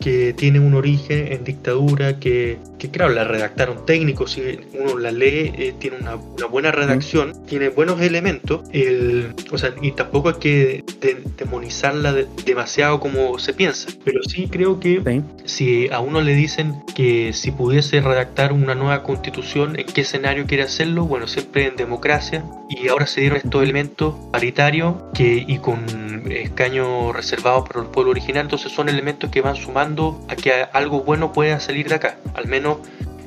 que tiene un origen en dictadura, que, que claro, la redactaron técnicos, si uno la lee, eh, tiene una, una, buena redacción, tiene buenos elementos, el, o sea, y tampoco hay que demonizarla demasiado como se piensa, pero sí creo que si a uno le dicen que si pudiese redactar una nueva constitución, ¿en qué escenario quiere hacerlo? Bueno, siempre en democracia, y ahora se dieron estos elementos paritarios que, y con escaños reservados para el pueblo original, entonces son elementos que van sumando a que algo bueno pueda salir de acá, al menos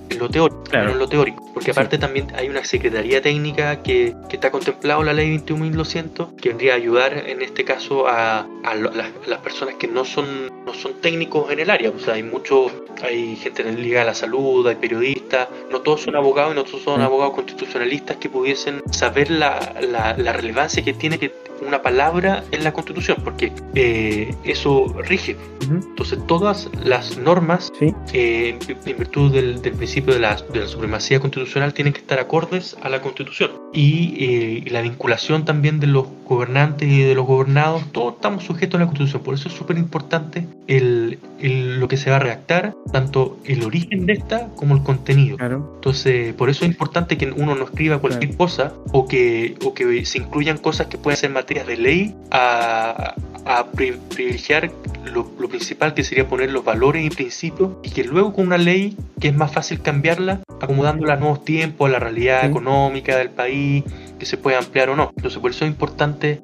en lo teórico, en lo teórico. porque aparte también hay una secretaría técnica que, que, está contemplado la ley 21.200 que vendría a ayudar en este caso a, a, las, personas que no son, no son técnicos en el área, o sea, hay mucho, hay gente ligada a la salud, hay periodistas, no todos son abogados y no todos son abogados constitucionalistas que pudiesen saber la, la, la relevancia que tiene que una palabra en la Constitución, porque eh, eso rige. Entonces, todas las normas, eh, en virtud del, principio de la, de la, supremacía constitucional, tienen que estar acordes a la Constitución. Y, eh, la vinculación también de los gobernantes y de los gobernados, todos estamos sujetos a la Constitución. Por eso es súper importante el, lo que se va a redactar, tanto el origen de esta como el contenido. Entonces, por eso es importante que uno no escriba cualquier cosa o que, o que se incluyan cosas que puedan ser de ley a, a privilegiar lo, principal que sería poner los valores y principios y que luego con una ley que es más fácil cambiarla, acomodándola a nuevos tiempos, a la realidad económica del país, que se puede ampliar o no. Entonces por eso es importante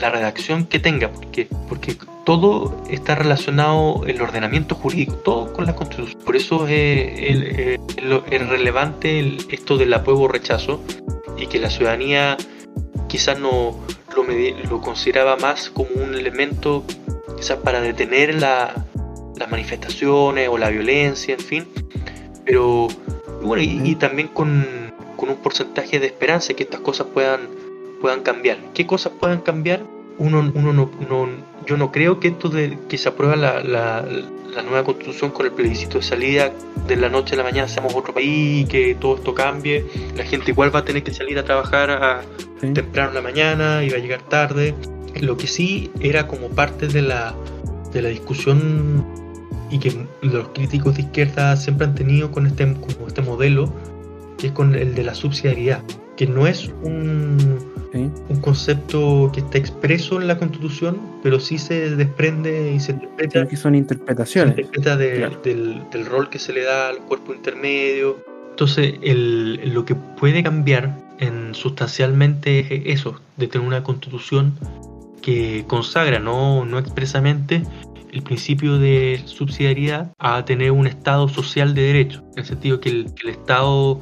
la redacción que tenga, porque, porque todo está relacionado, el ordenamiento jurídico, todo con la constitución. Por eso es, relevante esto del apruebo o rechazo y que la ciudadanía quizás no lo, lo consideraba más como un elemento quizás para detener las manifestaciones o la violencia, en fin. Pero bueno, y, también con, con, un porcentaje de esperanza que estas cosas puedan, puedan cambiar. ¿Qué cosas puedan cambiar? Uno, uno no, no yo no creo que esto de que se aprueba la, la, nueva constitución con el plebiscito de salida de la noche a la mañana seamos otro país y que todo esto cambie. La gente igual va a tener que salir a trabajar a, temprano en la mañana y va a llegar tarde. Lo que sí era como parte de la, de la discusión y que los críticos de izquierda siempre han tenido con este, con este modelo, que es con el de la subsidiariedad, que no es un un concepto que está expreso en la Constitución, pero sí se desprende y se interpreta. que son interpretaciones. Se interpreta del, rol que se le da al cuerpo intermedio. Entonces, lo que puede cambiar en, sustancialmente es eso, de tener una Constitución que consagra, no, no expresamente, el principio de subsidiariedad a tener un Estado social de derecho, en el sentido que el, Estado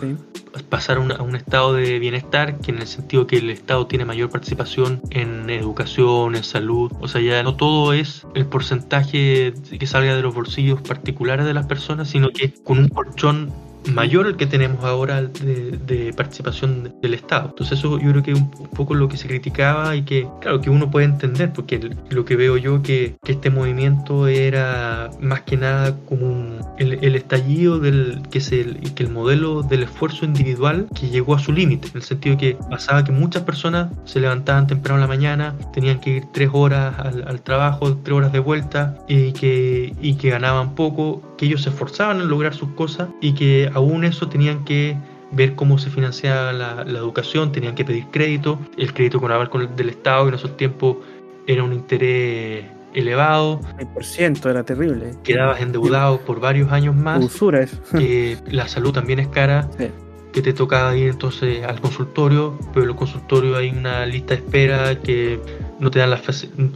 pasar a un, estado de bienestar, que en el sentido que el Estado tiene mayor participación en educación, en salud, o sea, ya no todo es el porcentaje que salga de los bolsillos particulares de las personas, sino que con un colchón mayor el que tenemos ahora de, participación del Estado. Entonces eso yo creo que es un, poco lo que se criticaba y que, claro, que uno puede entender, porque lo que veo yo que, que, este movimiento era más que nada como el, estallido del que, se, que el modelo del esfuerzo individual que llegó a su límite, en el sentido que pasaba que muchas personas se levantaban temprano en la mañana, tenían que ir tres horas al, al trabajo, tres horas de vuelta y que, y que ganaban poco, que ellos se esforzaban en lograr sus cosas y que aún eso tenían que ver cómo se financiaba la, educación, tenían que pedir crédito, el crédito con el del Estado en esos tiempos era un interés elevado. El por ciento era terrible. Quedabas endeudado por varios años más. Usura eso. [LAUGHS] Que la salud también es cara. Que te tocaba ir entonces al consultorio, pero en el consultorio hay una lista de espera que no te dan la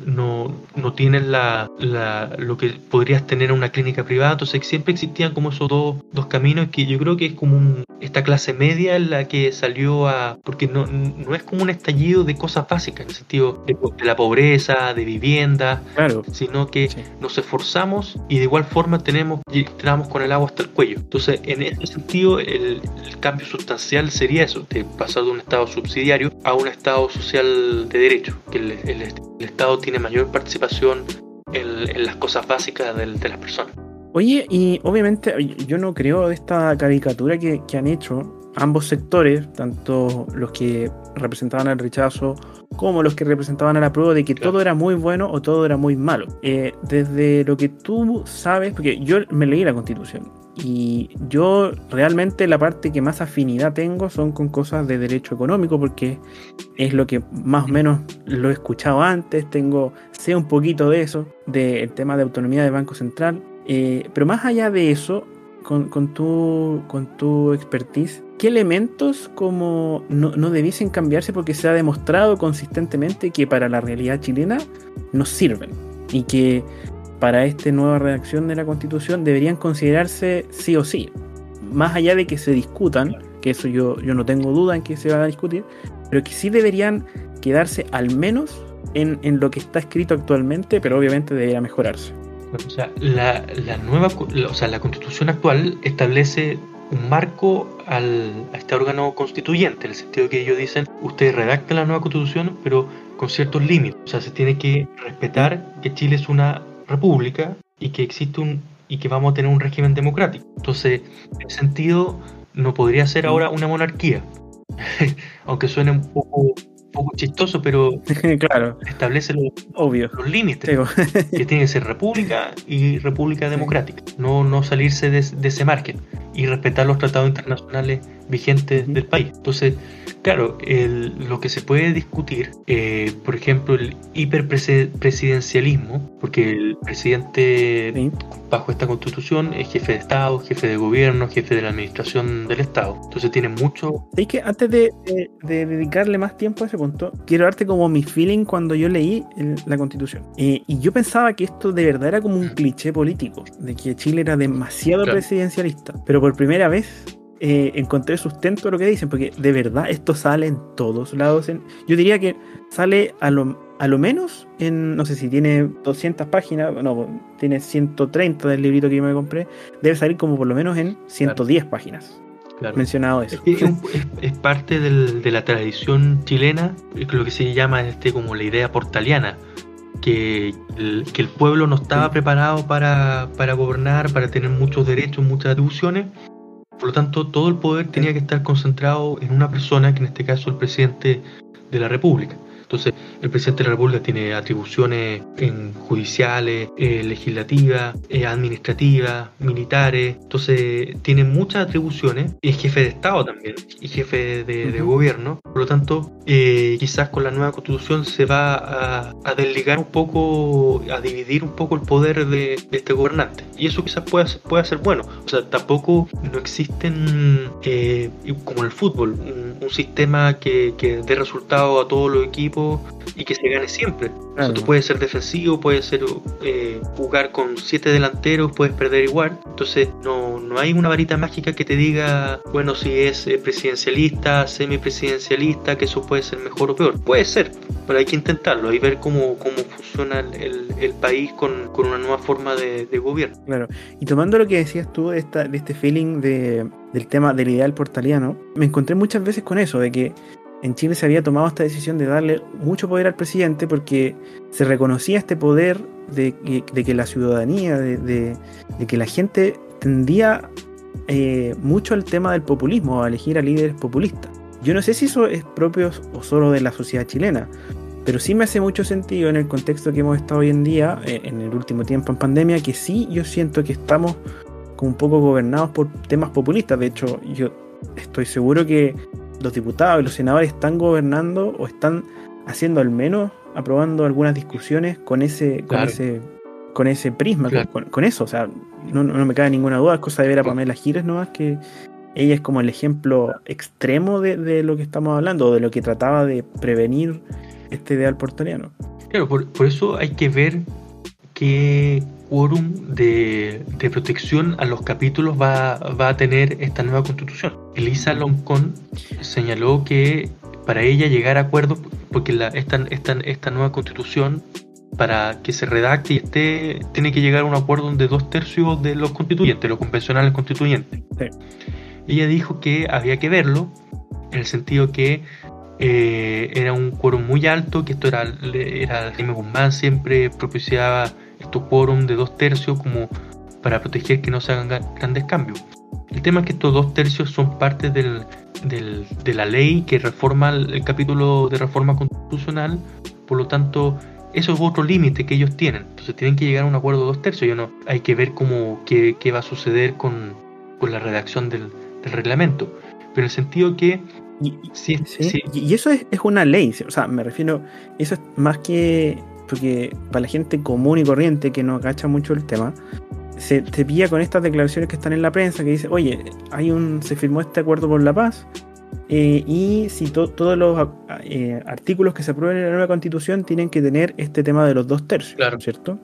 no, no tienen la, la, lo que podrías tener en una clínica privada. Entonces siempre existían como esos dos, dos caminos que yo creo que es como un, esta clase media en la que salió a... porque no, no es como un estallido de cosas básicas, en el sentido de, la pobreza, de vivienda, claro. sino que nos esforzamos y de igual forma tenemos, tenemos con el agua hasta el cuello. Entonces en ese sentido el, cambio sustancial sería eso, de pasar de un estado subsidiario a un estado social de derecho, que el el, Estado tiene mayor participación en, las cosas básicas de, las personas. Oye, y obviamente yo no creo de esta caricatura que, han hecho ambos sectores, tanto los que representaban el rechazo como los que representaban a la prueba de que todo era muy bueno o todo era muy malo. Eh, desde lo que tú sabes, porque yo me leí la constitución y yo realmente la parte que más afinidad tengo son con cosas de derecho económico porque es lo que más o menos lo he escuchado antes, tengo, sé un poquito de eso, del tema de autonomía del Banco Central, eh, pero más allá de eso, con, con, tu, con tu expertise, ¿qué elementos como no, no debiesen cambiarse porque se ha demostrado consistentemente que para la realidad chilena nos sirven? Y que para esta nueva redacción de la Constitución deberían considerarse sí o sí. Más allá de que se discutan, que eso yo, yo no tengo duda en que se va a discutir, pero que sí deberían quedarse al menos en, lo que está escrito actualmente, pero obviamente debería mejorarse. O sea, la, nueva, o sea, la Constitución actual establece un marco al, a este órgano constituyente, en el sentido que ellos dicen, ustedes redactan la nueva Constitución, pero con ciertos límites. O sea, se tiene que respetar que Chile es una república y que existe un y que vamos a tener un régimen democrático. Entonces, en ese sentido, no podría ser ahora una monarquía. [LAUGHS] Aunque suene un poco, poco chistoso, pero [LAUGHS] claro. establece los, Obvio. los límites. que tiene que ser república y república democrática. No, no salirse de, ese margen. y respetar los tratados internacionales vigentes del país. Entonces, claro, lo que se puede discutir, eh, por ejemplo, el hiperpresidencialismo, porque el presidente bajo esta constitución es jefe de Estado, jefe de gobierno, jefe de la administración del Estado. Entonces tiene mucho... Es que antes de, dedicarle más tiempo a ese punto, quiero darte como mi feeling cuando yo leí la constitución. Eh, y yo pensaba que esto de verdad era como un cliché político, de que Chile era demasiado presidencialista. Pero por primera vez eh, encontré sustento a lo que dicen, porque de verdad esto sale en todos lados. yo diría que sale a lo, a lo menos en, no sé si tiene 200 páginas, no, tiene 130 del librito que yo me compré, debe salir como por lo menos en 110 páginas. Mencionado eso. Es, parte de la tradición chilena, lo que se llama este como la idea portaliana, que el, que el pueblo no estaba preparado para, para gobernar, para tener muchos derechos, muchas atribuciones, por lo tanto, todo el poder tenía que estar concentrado en una persona, que en este caso el presidente de la República. Entonces, el presidente de la República tiene atribuciones en judiciales, eh, legislativas, eh, administrativas, militares. Entonces, tiene muchas atribuciones. Y es jefe de Estado también y jefe de, gobierno. Por lo tanto, eh, quizás con la nueva constitución se va a, a, desligar un poco, a dividir un poco el poder de, este gobernante. Y eso quizás pueda, pueda ser bueno. O sea, tampoco no existen, como en el fútbol, un, sistema que, que dé resultado a todos los equipos y que se gane siempre. tú puedes ser defensivo, puedes ser eh, jugar con siete delanteros, puedes perder igual. Entonces no, no hay una varita mágica que te diga, bueno, si es eh, presidencialista, semipresidencialista, que eso puede ser mejor o peor. Puede ser, pero hay que intentarlo y ver cómo, cómo funciona el, el país con, con, una nueva forma de, de, gobierno. Claro, y tomando lo que decías tú de, esta, de este feeling de, del tema del ideal portaliano, me encontré muchas veces con eso, de que en Chile se había tomado esta decisión de darle mucho poder al presidente porque se reconocía este poder de, que la ciudadanía, de, que la gente tendía eh, mucho al tema del populismo, a elegir a líderes populistas. Yo no sé si eso es propio o solo de la sociedad chilena, pero sí me hace mucho sentido en el contexto que hemos estado hoy en día, eh, en el último tiempo en pandemia, que sí yo siento que estamos como un poco gobernados por temas populistas. De hecho, yo estoy seguro que los diputados y los senadores están gobernando o están haciendo al menos aprobando algunas discusiones con ese, con ese, con ese prisma, con, eso. O sea, no, me cabe ninguna duda, es cosa de ver a Pamela Giles nomás que ella es como el ejemplo extremo de, lo que estamos hablando, o de lo que trataba de prevenir este ideal portaliano. Claro, por, por eso hay que ver qué quórum de, protección a los capítulos va, a tener esta nueva constitución. Elisa Loncón señaló que para ella llegar a acuerdos, porque la, esta, esta, esta nueva constitución para que se redacte y esté, tiene que llegar a un acuerdo de dos tercios de los constituyentes, los convencionales constituyentes. Ella dijo que había que verlo, en el sentido que eh, era un quórum muy alto, que esto era, era Jaime Guzmán siempre propiciaba estos quórum de dos tercios como para proteger que no se hagan grandes cambios. El tema es que estos dos tercios son parte del, de la ley que reforma el, capítulo de reforma constitucional, por lo tanto, eso es otro límite que ellos tienen. Entonces tienen que llegar a un acuerdo de dos tercios. Yo no, hay que ver cómo, qué, qué va a suceder con, con la redacción del, del, reglamento. Pero en el sentido que... Y, sí, sí. y eso es, es, una ley, o sea, me refiero, eso es más que porque para la gente común y corriente que no agacha mucho el tema, se te pilla con estas declaraciones que están en la prensa que dice, oye, hay un, se firmó este acuerdo por la paz eh, y si todos los eh, artículos que se aprueben en la nueva constitución tienen que tener este tema de los dos tercios, ¿cierto?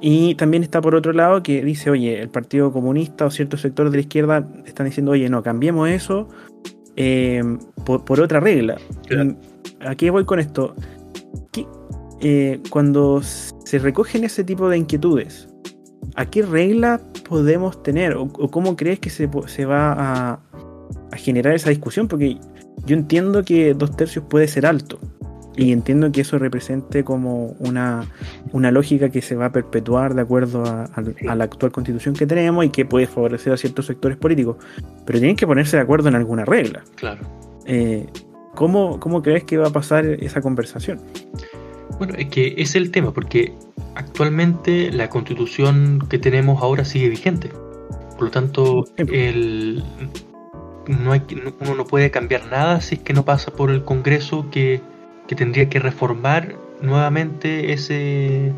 Y también está por otro lado que dice, oye, el Partido Comunista o ciertos sectores de la izquierda están diciendo, oye, no, cambiemos eso eh, por, otra regla. ¿A qué voy con esto? Eh, cuando se recogen ese tipo de inquietudes, ¿a qué regla podemos tener? ¿O, cómo crees que se, va a, generar esa discusión? Porque yo entiendo que dos tercios puede ser alto. Y entiendo que eso represente como una, lógica que se va a perpetuar de acuerdo a, la actual constitución que tenemos y que puede favorecer a ciertos sectores políticos. Pero tienen que ponerse de acuerdo en alguna regla. Claro. Eh, ¿cómo, ¿Cómo crees que va a pasar esa conversación? Bueno, es que es el tema, porque actualmente la constitución que tenemos ahora sigue vigente. Por lo tanto, el, no hay, uno no puede cambiar nada si es que no pasa por el Congreso que, que tendría que reformar nuevamente ese,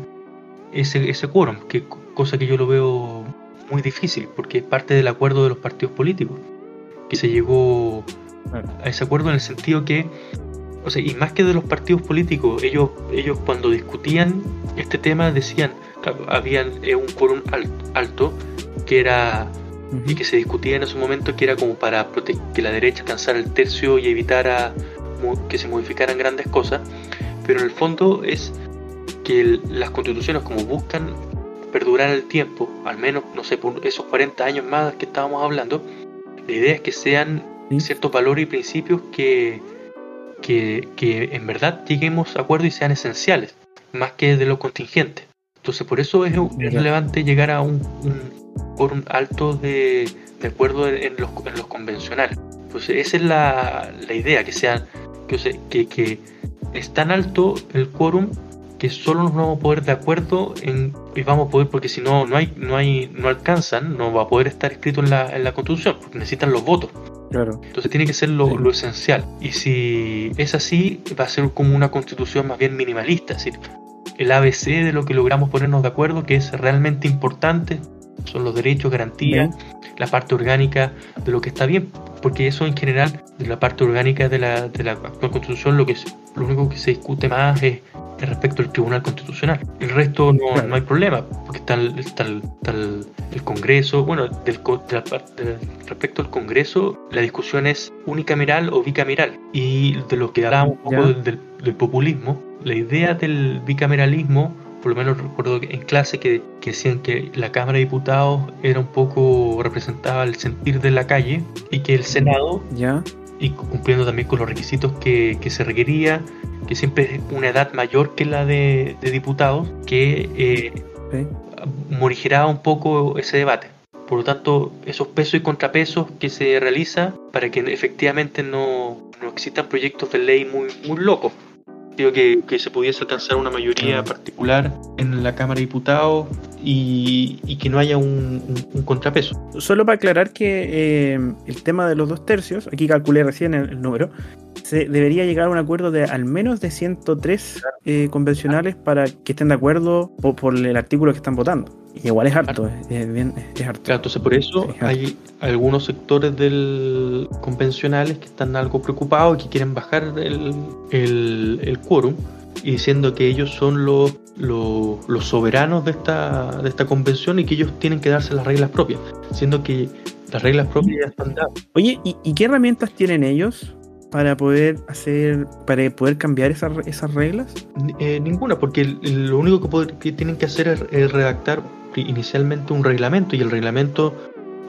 ese, ese quórum, que cosa que yo lo veo muy difícil, porque es parte del acuerdo de los partidos políticos, que se llegó a ese acuerdo en el sentido que, o sea, y más que de los partidos políticos, ellos, ellos cuando discutían este tema decían, habían eh, un quórum alto, que era y que se discutía en ese momento que era como para que la derecha alcanzara el tercio y evitara que se modificaran grandes cosas, pero en el fondo es que las constituciones como buscan perdurar el tiempo, al menos, no sé, por esos 40 años más que estábamos hablando, la idea es que sean ciertos valores y principios que, que, que, en verdad lleguemos a acuerdo y sean esenciales, más que de lo contingente. Entonces, por eso es, relevante llegar a un, por un alto de, de acuerdo en los, en los, convencionales. Entonces, esa es la, la idea, que sea que, que, que, es tan alto el quórum que solo nos vamos a poder de acuerdo en, y vamos a poder, porque si no, no hay, no hay, no alcanzan, no va a poder estar escrito en la, en la constitución, porque necesitan los votos. Claro. Entonces tiene que ser lo, lo, esencial. Y si es así, va a ser como una constitución más bien minimalista, es decir, el ABC de lo que logramos ponernos de acuerdo, que es realmente importante, son los derechos, garantías, la parte orgánica de lo que está bien, porque eso en general, de la parte orgánica de la, de la actual constitución, lo, que lo único que se discute más es, respecto al Tribunal Constitucional. El resto no, no hay problema, porque está el, está el, el, Congreso, bueno, del, respecto al Congreso, la discusión es unicameral o bicameral. Y de lo que hablábamos un poco del, del populismo, la idea del bicameralismo por lo menos recuerdo en clase que, que, decían que la Cámara de Diputados era un poco representaba el sentir de la calle y que el Senado, ¿Ya? y cumpliendo también con los requisitos que, que se requería, que siempre es una edad mayor que la de, de diputados, que eh, morigeraba un poco ese debate. Por lo tanto, esos pesos y contrapesos que se realiza para que efectivamente no, no existan proyectos de ley muy, muy locos que, que, se pudiese alcanzar una mayoría particular en la Cámara de Diputados y, y que no haya un, un, contrapeso. Solo para aclarar que eh, el tema de los dos tercios, aquí calculé recién el, el número, se debería llegar a un acuerdo de al menos de 103 eh, convencionales para que estén de acuerdo por, por, el artículo que están votando. Y igual es harto, es, es, bien, es harto. Claro, entonces por eso sí, hay algunos sectores del convencionales que están algo preocupados y que quieren bajar el, el, el quórum y diciendo que ellos son los, los, los, soberanos de esta, de esta convención y que ellos tienen que darse las reglas propias, siendo que las reglas propias ya están dadas. Oye, ¿y, y qué herramientas tienen ellos para poder hacer, para poder cambiar esas, esas reglas? Eh, ninguna, porque lo único que, poder, que, tienen que hacer es, es, redactar inicialmente un reglamento y el reglamento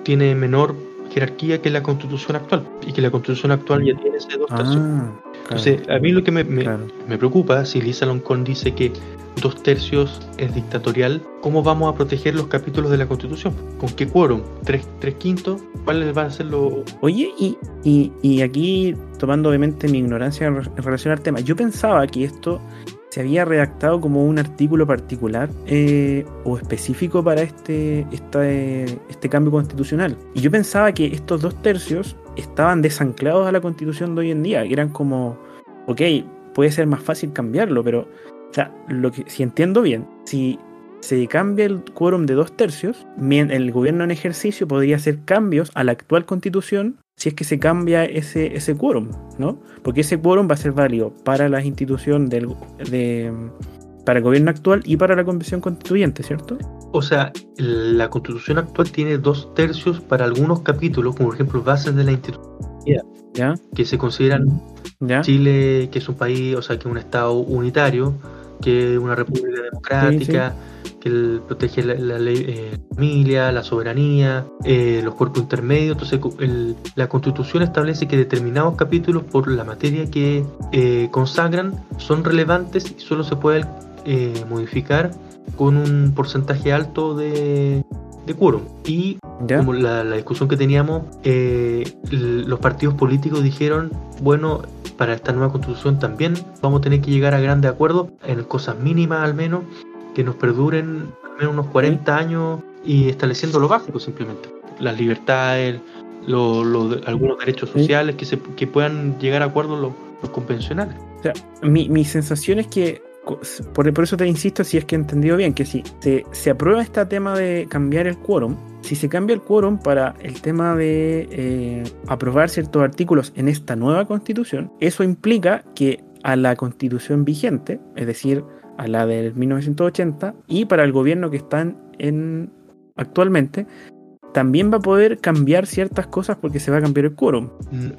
tiene menor jerarquía que la constitución actual y que la constitución actual ya tiene ese dos tercios. Ah, claro. Entonces, a mí lo que me, me, claro. me preocupa, si Lisa Loncón dice que dos tercios es dictatorial, ¿cómo vamos a proteger los capítulos de la Constitución? ¿Con qué quórum? ¿Tres, tres quintos? ¿Cuál va a ser lo...? Oye, y, y, y aquí, tomando obviamente mi ignorancia en relación al tema, yo pensaba que esto se había redactado como un artículo particular eh, o específico para este, este, este cambio constitucional. Y yo pensaba que estos dos tercios estaban desanclados a la constitución de hoy en día, eran como, ok, puede ser más fácil cambiarlo, pero, o sea, lo que, si entiendo bien, si se cambia el quórum de dos tercios, el gobierno en ejercicio podría hacer cambios a la actual constitución si es que se cambia ese, ese quórum, ¿no? Porque ese quórum va a ser válido para las instituciones del, de, para el gobierno actual y para la convención constituyente, ¿cierto? O sea, la constitución actual tiene dos tercios para algunos capítulos, como por ejemplo bases de la institución. ¿Ya? Que se consideran ¿Ya? Chile, que es un país, o sea, que es un estado unitario, que una república democrática. Sí, sí que protege la, la ley, eh, familia, la soberanía, eh, los cuerpos intermedios. Entonces, el, la Constitución establece que determinados capítulos, por la materia que eh, consagran, son relevantes y solo se pueden modificar con un porcentaje alto de, de quórum. Y ¿Ya? como la, la, discusión que teníamos, los partidos políticos dijeron, bueno, para esta nueva constitución también vamos a tener que llegar a grandes acuerdos en cosas mínimas al menos que nos perduren al menos unos 40 años y estableciendo lo básico simplemente. las libertades, algunos derechos sociales que, se, que puedan llegar a acuerdos los, convencionales. O sea, mi, mi sensación es que por, eso te insisto, si es que he entendido bien, que si se, se aprueba este tema de cambiar el quórum, si se cambia el quórum para el tema de eh, aprobar ciertos artículos en esta nueva constitución, eso implica que a la constitución vigente, es decir, a la del 1980, y para el gobierno que están en actualmente, también va a poder cambiar ciertas cosas porque se va a cambiar el quórum.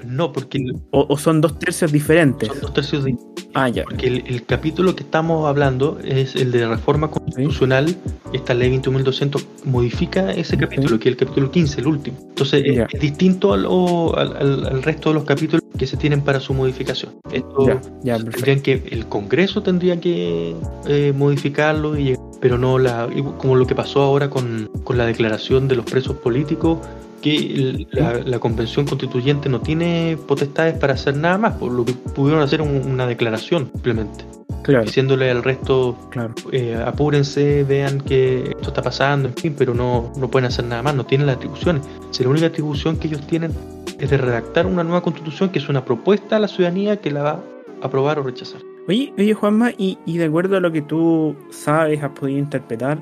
No, porque... O, son dos tercios diferentes. Son dos tercios diferentes. Ah, ya. Porque el, capítulo que estamos hablando es el de reforma constitucional. Esta ley 21.200 modifica ese capítulo, que es el capítulo 15, el último. Entonces es, distinto al, resto de los capítulos que se tienen para su modificación. Esto ya, tendrían que, el Congreso tendría que eh, modificarlo y pero no la, como lo que pasó ahora con, con la declaración de los presos políticos, que la, convención constituyente no tiene potestades para hacer nada más, por lo que pudieron hacer una declaración simplemente. Diciéndole al resto, claro. Eh, apúrense, vean que esto está pasando, en fin, pero no, no pueden hacer nada más, no tienen las atribuciones. Si la única atribución que ellos tienen es de redactar una nueva constitución que es una propuesta a la ciudadanía que la va a aprobar o rechazar. Oye, oye Juanma, y, y de acuerdo a lo que tú sabes, has podido interpretar,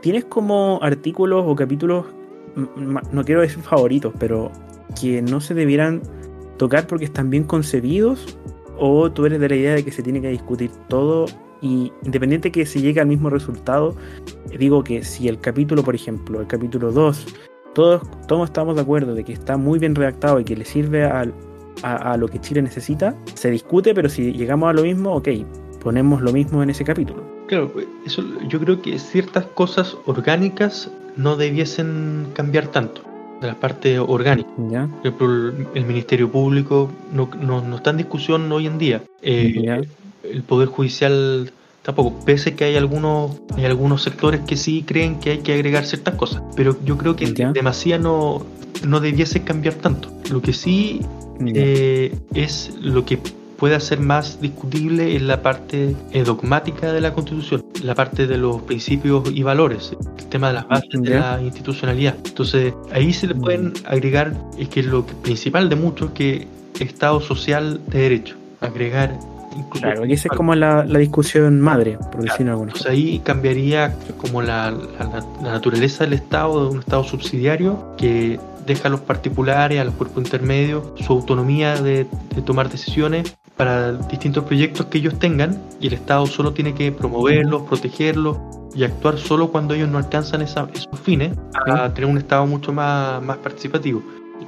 ¿tienes como artículos o capítulos, no quiero decir favoritos, pero que no se debieran tocar porque están bien concebidos? ¿O tú eres de la idea de que se tiene que discutir todo y independiente que se llegue al mismo resultado, digo que si el capítulo, por ejemplo, el capítulo 2, todos, todos estamos de acuerdo de que está muy bien redactado y que le sirve al, a, lo que Chile necesita, se discute, pero si llegamos a lo mismo, ok, ponemos lo mismo en ese capítulo. Claro, pues, eso, yo creo que ciertas cosas orgánicas no debiesen cambiar tanto de la parte orgánica. Ejemplo, el, Ministerio Público no, no, está en discusión hoy en día. Eh, el Poder Judicial tampoco, pese que hay algunos, hay algunos sectores que sí creen que hay que agregar ciertas cosas, pero yo creo que demasiado no, no debiese cambiar tanto. Lo que sí eh, es lo que puede ser más discutible en la parte eh, dogmática de la Constitución, la parte de los principios y valores, el tema de las bases de la institucionalidad. Entonces, ahí se le pueden agregar, es que lo principal de muchos, que Estado social de derecho, agregar Claro, y esa es como la, discusión madre, por decirlo alguna. Pues ahí cambiaría como la, la, naturaleza del Estado, de un Estado subsidiario que deja a los particulares, a los cuerpos intermedios, su autonomía de, tomar decisiones para distintos proyectos que ellos tengan y el Estado solo tiene que promoverlos, protegerlos y actuar solo cuando ellos no alcanzan esos fines a tener un Estado mucho más, más participativo.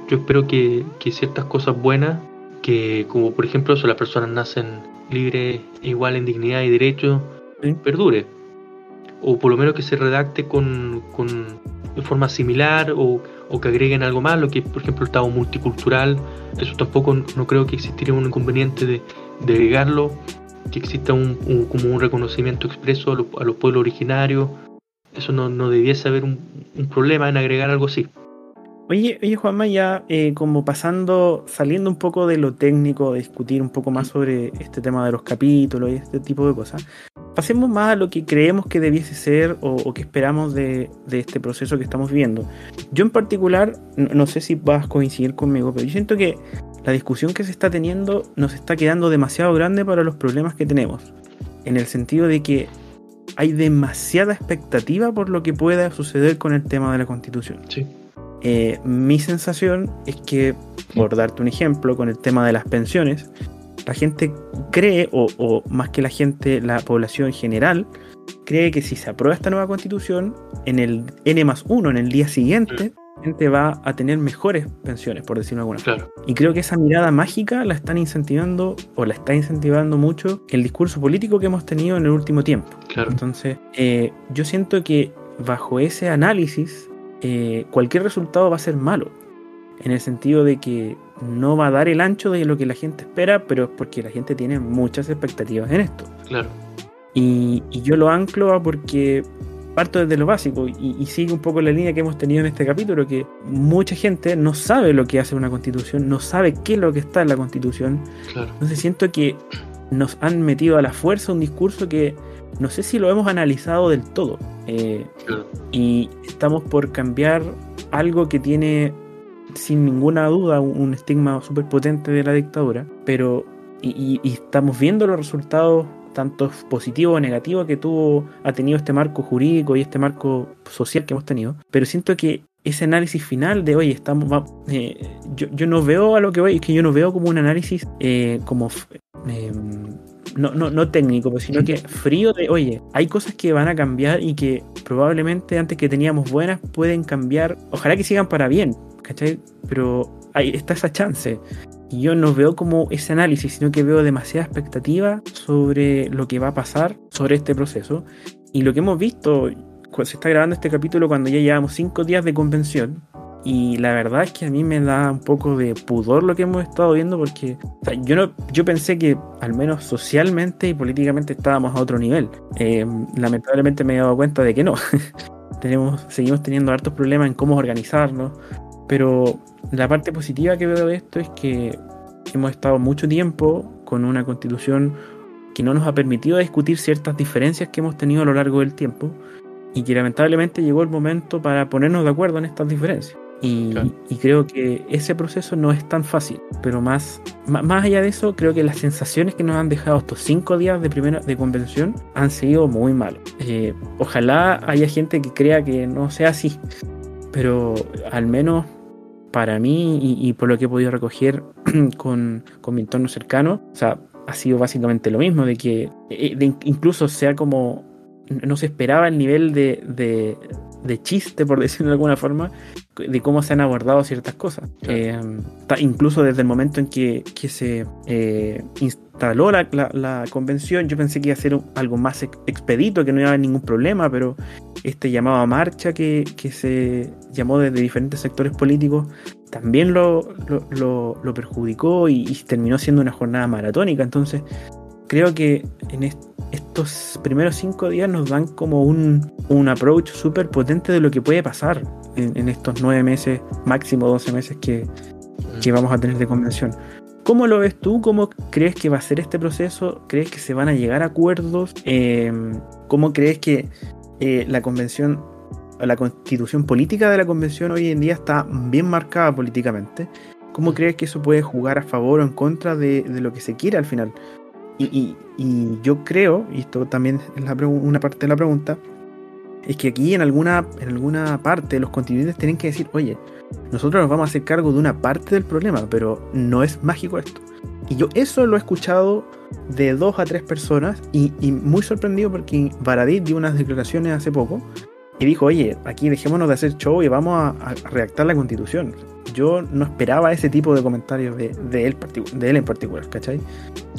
Yo espero que, que ciertas cosas buenas, que como por ejemplo eso, las personas nacen libres, igual en dignidad y derecho, perdure. O por lo menos que se redacte con, con de forma similar o o que agreguen algo más, lo que por ejemplo el Estado multicultural, eso tampoco no creo que existiría un inconveniente de, agregarlo, que exista un, como un reconocimiento expreso a, los pueblos originarios, eso no, no debiese haber un, problema en agregar algo así. Oye, oye Juanma, ya eh, como pasando, saliendo un poco de lo técnico, discutir un poco más sobre este tema de los capítulos y este tipo de cosas, pasemos más a lo que creemos que debiese ser o, que esperamos de, este proceso que estamos viviendo. Yo en particular, no, sé si vas a coincidir conmigo, pero yo siento que la discusión que se está teniendo nos está quedando demasiado grande para los problemas que tenemos. En el sentido de que hay demasiada expectativa por lo que pueda suceder con el tema de la constitución. Sí. Eh, mi sensación es que, por darte un ejemplo, con el tema de las pensiones, la gente cree, o, más que la gente, la población general, cree que si se aprueba esta nueva constitución, en el N más 1, en el día siguiente, la gente va a tener mejores pensiones, por decirlo de alguna forma. Y creo que esa mirada mágica la están incentivando, o la está incentivando mucho, el discurso político que hemos tenido en el último tiempo. Entonces, eh, yo siento que bajo ese análisis, eh, cualquier resultado va a ser malo. En el sentido de que no va a dar el ancho de lo que la gente espera, pero es porque la gente tiene muchas expectativas en esto. Claro. Y, yo lo anclo porque parto desde lo básico y, sigue un poco la línea que hemos tenido en este capítulo, que mucha gente no sabe lo que hace una constitución, no sabe qué es lo que está en la constitución. Claro. Entonces siento que nos han metido a la fuerza un discurso que no sé si lo hemos analizado del todo. Eh, y estamos por cambiar algo que tiene sin ninguna duda un estigma súper potente de la dictadura, pero y, estamos viendo los resultados tanto positivos o negativos que tuvo, ha tenido este marco jurídico y este marco social que hemos tenido, pero siento que ese análisis final de, oye, estamos, eh, yo, yo, no veo a lo que voy, es que yo no veo como un análisis eh, como eh, no, no, no técnico, sino que frío de, oye, hay cosas que van a cambiar y que probablemente antes que teníamos buenas pueden cambiar, ojalá que sigan para bien, ¿cachai? Pero ahí está esa chance. Y yo no veo como ese análisis, sino que veo demasiada expectativa sobre lo que va a pasar sobre este proceso. Y lo que hemos visto, se está grabando este capítulo cuando ya llevamos cinco días de convención, y la verdad es que a mí me da un poco de pudor lo que hemos estado viendo porque yo, no, yo pensé que al menos socialmente y políticamente estábamos a otro nivel. Em, lamentablemente me he dado cuenta de que no. [LAUGHS] Tenemos, seguimos teniendo hartos problemas en cómo organizarnos. Pero la parte positiva que veo de esto es que hemos estado mucho tiempo con una constitución que no nos ha permitido discutir ciertas diferencias que hemos tenido a lo largo del tiempo y que lamentablemente llegó el momento para ponernos de acuerdo en estas diferencias. Y, creo que ese proceso no es tan fácil, pero más, más, allá de eso, creo que las sensaciones que nos han dejado estos cinco días de primera de convención han sido muy malas. Eh, ojalá haya gente que crea que no sea así, pero al menos para mí y, por lo que he podido recoger [CLEARS THROAT] con, mi entorno cercano, o sea, ha sido básicamente lo mismo, de que eh, incluso sea como no se esperaba el nivel de, de chiste, por [LAUGHS] decirlo de alguna forma, de cómo se han abordado ciertas cosas. Eh, incluso desde el momento en que, se eh, instaló la, convención, yo pensé que iba a ser algo más expedito, que no iba a haber ningún problema, pero este llamado a marcha que, se llamó desde diferentes sectores políticos también lo, lo, perjudicó y, terminó siendo una jornada maratónica. Entonces, creo que en estos primeros cinco días nos dan como un, un approach súper potente de lo que puede pasar en, estos nueve meses, máximo doce meses que, que vamos a tener de convención. ¿Cómo lo ves tú? ¿Cómo crees que va a ser este proceso? ¿Crees que se van a llegar a acuerdos? Em, ¿Cómo crees que eh, la convención, la constitución política de la convención hoy en día está bien marcada políticamente? ¿Cómo crees que eso puede jugar a favor o en contra de, de lo que se quiere al final? Y, yo creo, y esto también es una parte de la pregunta, es que aquí en alguna, en alguna parte los contribuyentes tienen que decir, oye, nosotros nos vamos a hacer cargo de una parte del problema, pero no es mágico esto. Y yo eso lo he escuchado de dos a tres personas y, muy sorprendido porque Baradit dio unas declaraciones hace poco y dijo, oye, aquí dejémonos de hacer show y vamos a, redactar la constitución. Yo no esperaba ese tipo de comentarios de, él, de él en particular, ¿cachai?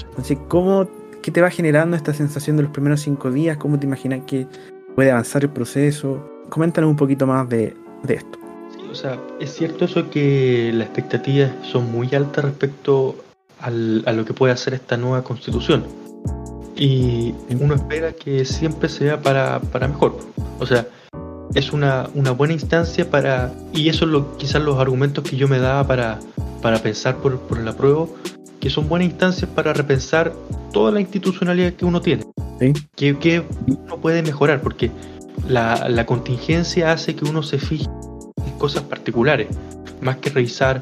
Entonces, ¿cómo, ¿qué te va generando esta sensación de los primeros cinco días? ¿Cómo te imaginas que puede avanzar el proceso? Coméntanos un poquito más de, esto. Sí, o sea, es cierto eso que las expectativas son muy altas respecto a lo que puede hacer esta nueva constitución. Y uno espera que siempre sea para, para mejor. O sea, es una, buena instancia para, y eso es lo, quizás los argumentos que yo me daba para, para pensar por, por el apruebo, que son buenas instancias para repensar toda la institucionalidad que uno tiene, que, que, uno puede mejorar, porque la, la contingencia hace que uno se fije en cosas particulares, más que revisar,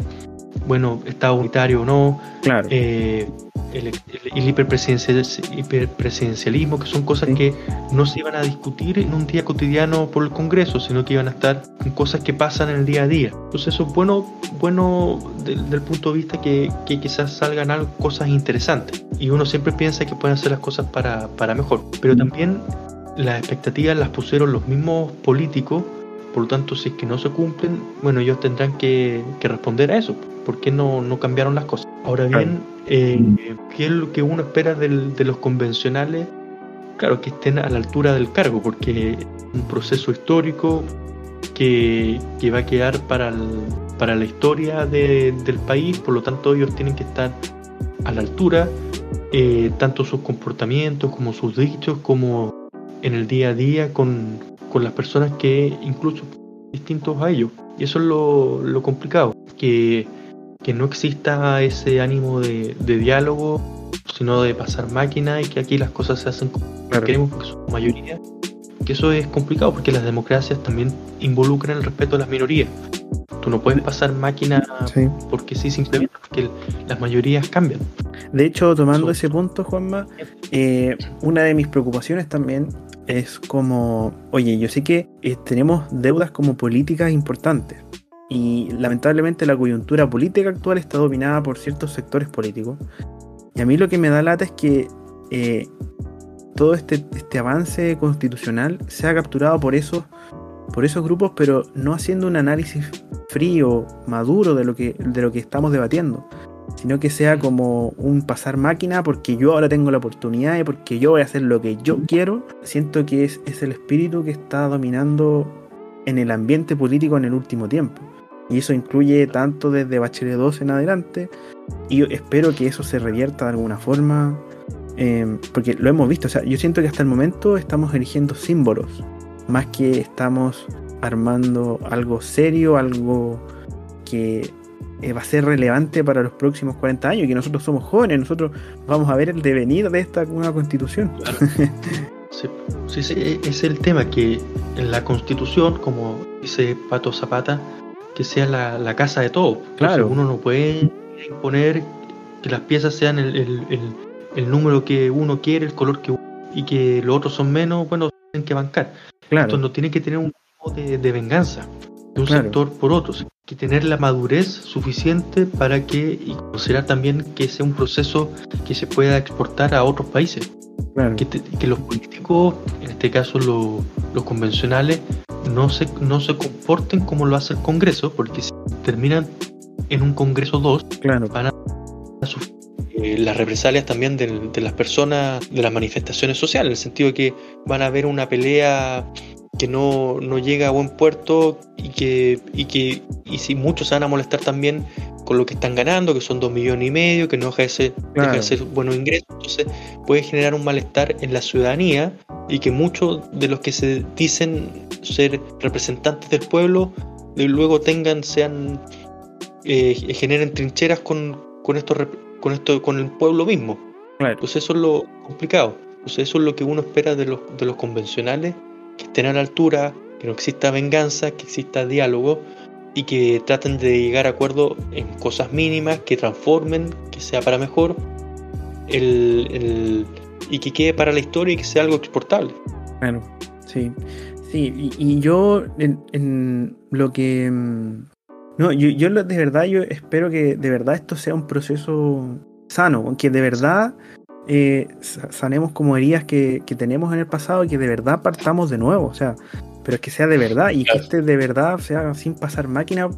bueno, estado unitario o no, claro. Eh, el, hiperpresidencialismo, que son cosas que no se iban a discutir en un día cotidiano por el Congreso, sino que iban a estar en cosas que pasan en el día a día. Entonces eso es bueno, bueno del, punto de vista que, que, quizás salgan algo, cosas interesantes. Y uno siempre piensa que pueden hacer las cosas para, para mejor. Pero también las expectativas las pusieron los mismos políticos por lo tanto, si es que no se cumplen, bueno, ellos tendrán que, que responder a eso. ¿Por qué no, no cambiaron las cosas? Ahora bien, eh, ¿qué es lo que uno espera del, de los convencionales? Claro, que estén a la altura del cargo, porque es un proceso histórico que, que va a quedar para, para la historia de, del país, por lo tanto ellos tienen que estar a la altura, eh, tanto sus comportamientos como sus dichos, como en el día a día con, con las personas que incluso distintos a ellos. Y eso es lo, lo complicado, que que no exista ese ánimo de, diálogo, sino de pasar máquina y que aquí las cosas se hacen como queremos porque somos mayoría. Que eso es complicado porque las democracias también involucran el respeto a las minorías. Tú no puedes pasar máquina porque sí, simplemente porque las mayorías cambian. De hecho, tomando ese punto, Juanma, eh, una de mis preocupaciones también es como, oye, yo sé que eh, tenemos deudas como políticas importantes y lamentablemente la coyuntura política actual está dominada por ciertos sectores políticos. Y a mí lo que me da lata es que eh, todo este, este avance constitucional sea capturado por esos por esos grupos, pero no haciendo un análisis frío, maduro de lo que, de lo que estamos debatiendo, sino que sea como un pasar máquina porque yo ahora tengo la oportunidad y porque yo voy a hacer lo que yo quiero. Siento que es, es el espíritu que está dominando en el ambiente político en el último tiempo. Y eso incluye tanto desde Bachelet 2 en adelante. Y yo espero que eso se revierta de alguna forma. Eh, porque lo hemos visto. O sea, yo siento que hasta el momento estamos eligiendo símbolos más que estamos armando algo serio, algo que eh, va a ser relevante para los próximos 40 años, que nosotros somos jóvenes, nosotros vamos a ver el devenir de esta nueva constitución. [LAUGHS] sí, sí, es el tema, que en la constitución, como dice Pato Zapata, que sea la, casa de todo. Claro. uno no puede imponer que las piezas sean el, el, número que uno quiere, el color que uno, y que los otros son menos, bueno, tienen que bancar. Claro. no tiene que tener un tipo de, venganza de un sector por otro. Hay que tener la madurez suficiente para que, y considerar también que sea un proceso que se pueda exportar a otros países. Que, que, los políticos, en este caso los convencionales, no se, no se comporten como lo hace el Congreso, porque si terminan en un Congreso 2, claro. van a sufrir eh, las represalias también de, las personas, de las manifestaciones sociales, en el sentido de que van a haber una pelea que no, llega a buen puerto y que, y que y si muchos se van a molestar también con lo que están ganando, que son dos millones y medio, que no deja de ser, deja buenos ingresos, entonces puede generar un malestar en la ciudadanía y que muchos de los que se dicen ser representantes del pueblo luego tengan, sean, eh, generen trincheras con, con con esto, con el pueblo mismo. Pues eso es lo complicado. Pues eso es lo que uno espera de los, de los convencionales, que estén a la altura, que no exista venganza, que exista diálogo y que traten de llegar a acuerdo en cosas mínimas, que transformen, que sea para mejor, el, y que quede para la historia y que sea algo exportable. Bueno, sí. Sí, y, yo en, lo que mm, no, yo, yo de verdad, yo espero que de verdad esto sea un proceso sano, que de verdad eh, sanemos como heridas que, tenemos en el pasado y que de verdad partamos de nuevo, o sea, pero que sea de verdad y que este de verdad sea sin pasar máquina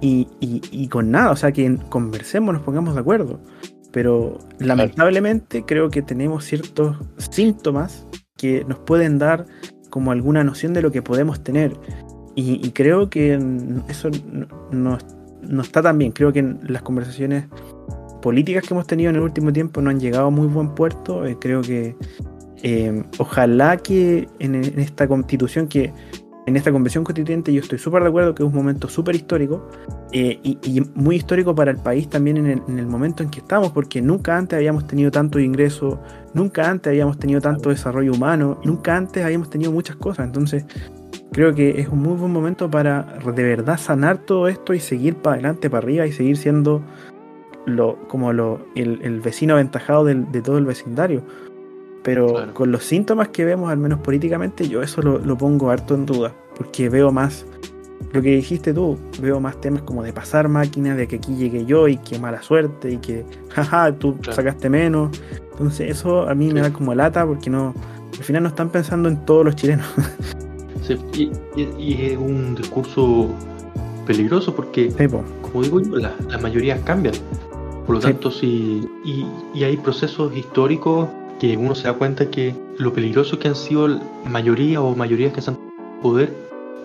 y, y, con nada, o sea, que conversemos, nos pongamos de acuerdo. Pero lamentablemente creo que tenemos ciertos síntomas que nos pueden dar como alguna noción de lo que podemos tener. Y, creo que eso no, está tan bien. Creo que las conversaciones políticas que hemos tenido en el último tiempo no han llegado a muy buen puerto. Eh, creo que eh, ojalá que en, esta constitución, que en esta convención constituyente, yo estoy súper de acuerdo que es un momento súper histórico eh, y, muy histórico para el país también en el, en el, momento en que estamos, porque nunca antes habíamos tenido tanto ingreso, nunca antes habíamos tenido tanto desarrollo humano, nunca antes habíamos tenido muchas cosas. Entonces, creo que es un muy buen momento para de verdad sanar todo esto y seguir para adelante, para arriba y seguir siendo lo, como lo, el, vecino aventajado de todo el vecindario. Pero con los síntomas que vemos, al menos políticamente, yo eso lo, pongo harto en duda, porque veo más lo que dijiste tú, veo más temas como de pasar máquinas, de que aquí llegué yo y que mala suerte y que, [LAUGHS] jaja, tú sacaste menos. Entonces eso a mí me da como lata porque no, al final no están pensando en todos los chilenos. [LAUGHS] y, es un discurso peligroso porque, como digo yo, las mayorías cambian. Por lo tanto, si, y, hay procesos históricos que uno se da cuenta que lo peligroso que han sido la mayoría o mayorías que se han poder,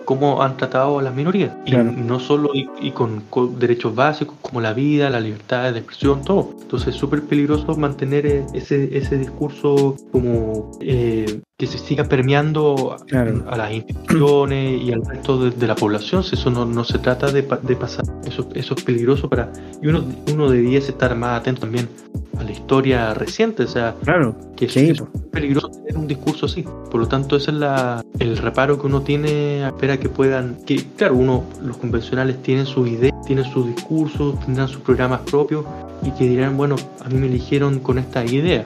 cómo han tratado a las minorías. Y no solo y, con, derechos básicos como la vida, la libertad de expresión, todo. Entonces es súper peligroso mantener ese, ese discurso como eh, que se siga permeando Claro. a las instituciones y al resto de, de la población. Si eso no, no se trata de, pa- de pasar, eso, eso es peligroso para. Y uno, uno debiese estar más atento también a la historia reciente, o sea, Claro. que es- Sí, es peligroso tener un discurso así. Por lo tanto, ese es la, el reparo que uno tiene, espera que puedan, que claro, uno, los convencionales tienen sus ideas, tienen sus discursos, tendrán sus programas propios y que dirán, bueno, a mí me eligieron con esta idea,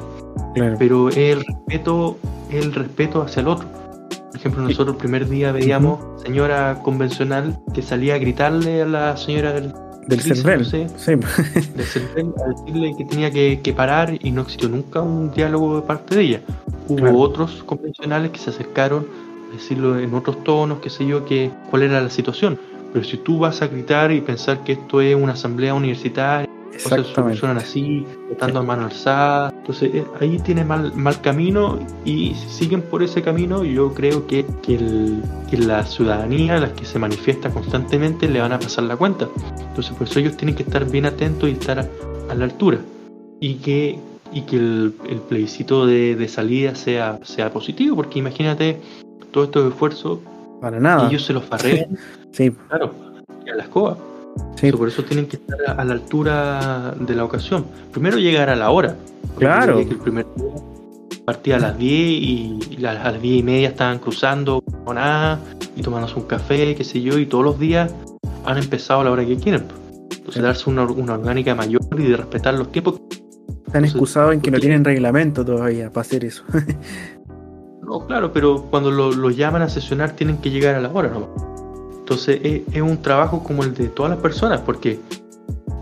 Claro. pero el respeto, es el respeto hacia el otro. Por ejemplo, nosotros el primer día veíamos señora convencional que salía a gritarle a la señora del, Del CERVEL. no sé. Sí. del CERVEL a decirle que tenía que, que parar y no existió nunca un diálogo de parte de ella. Hubo Claro. otros convencionales que se acercaron a decirlo en otros tonos, qué sé yo, que cuál era la situación. Pero si tú vas a gritar y pensar que esto es una asamblea universitaria, Exactamente. solucionan así, votando a mano alzada, entonces eh, ahí tiene mal, mal camino y si siguen por ese camino yo creo que, que, el- que la ciudadanía, las que se manifiesta constantemente, le van a pasar la cuenta. Entonces por eso ellos tienen que estar bien atentos y estar a, a la altura. Y que, y que el, el plebiscito de, de salida sea, sea positivo, porque imagínate todos estos esfuerzos Para y nada. ellos se los farrean, [LAUGHS] Sí, claro, y a la escoba. Sí. Por eso tienen que estar a- la altura de la ocasión. Primero llegar a la hora. Claro. que el primer día partía a las 10 y a las 10 y media estaban cruzando con nada y tomándose un café, qué sé yo, y todos los días han empezado a la hora que quieren. Entonces Sí. darse una, una orgánica mayor y de respetar los tiempos. Están excusados en que no tienen reglamento todavía para hacer eso. [LAUGHS] No, claro, pero cuando lo- los llaman a sesionar tienen que llegar a la hora, ¿no? Entonces es, es un trabajo como el de todas las personas, porque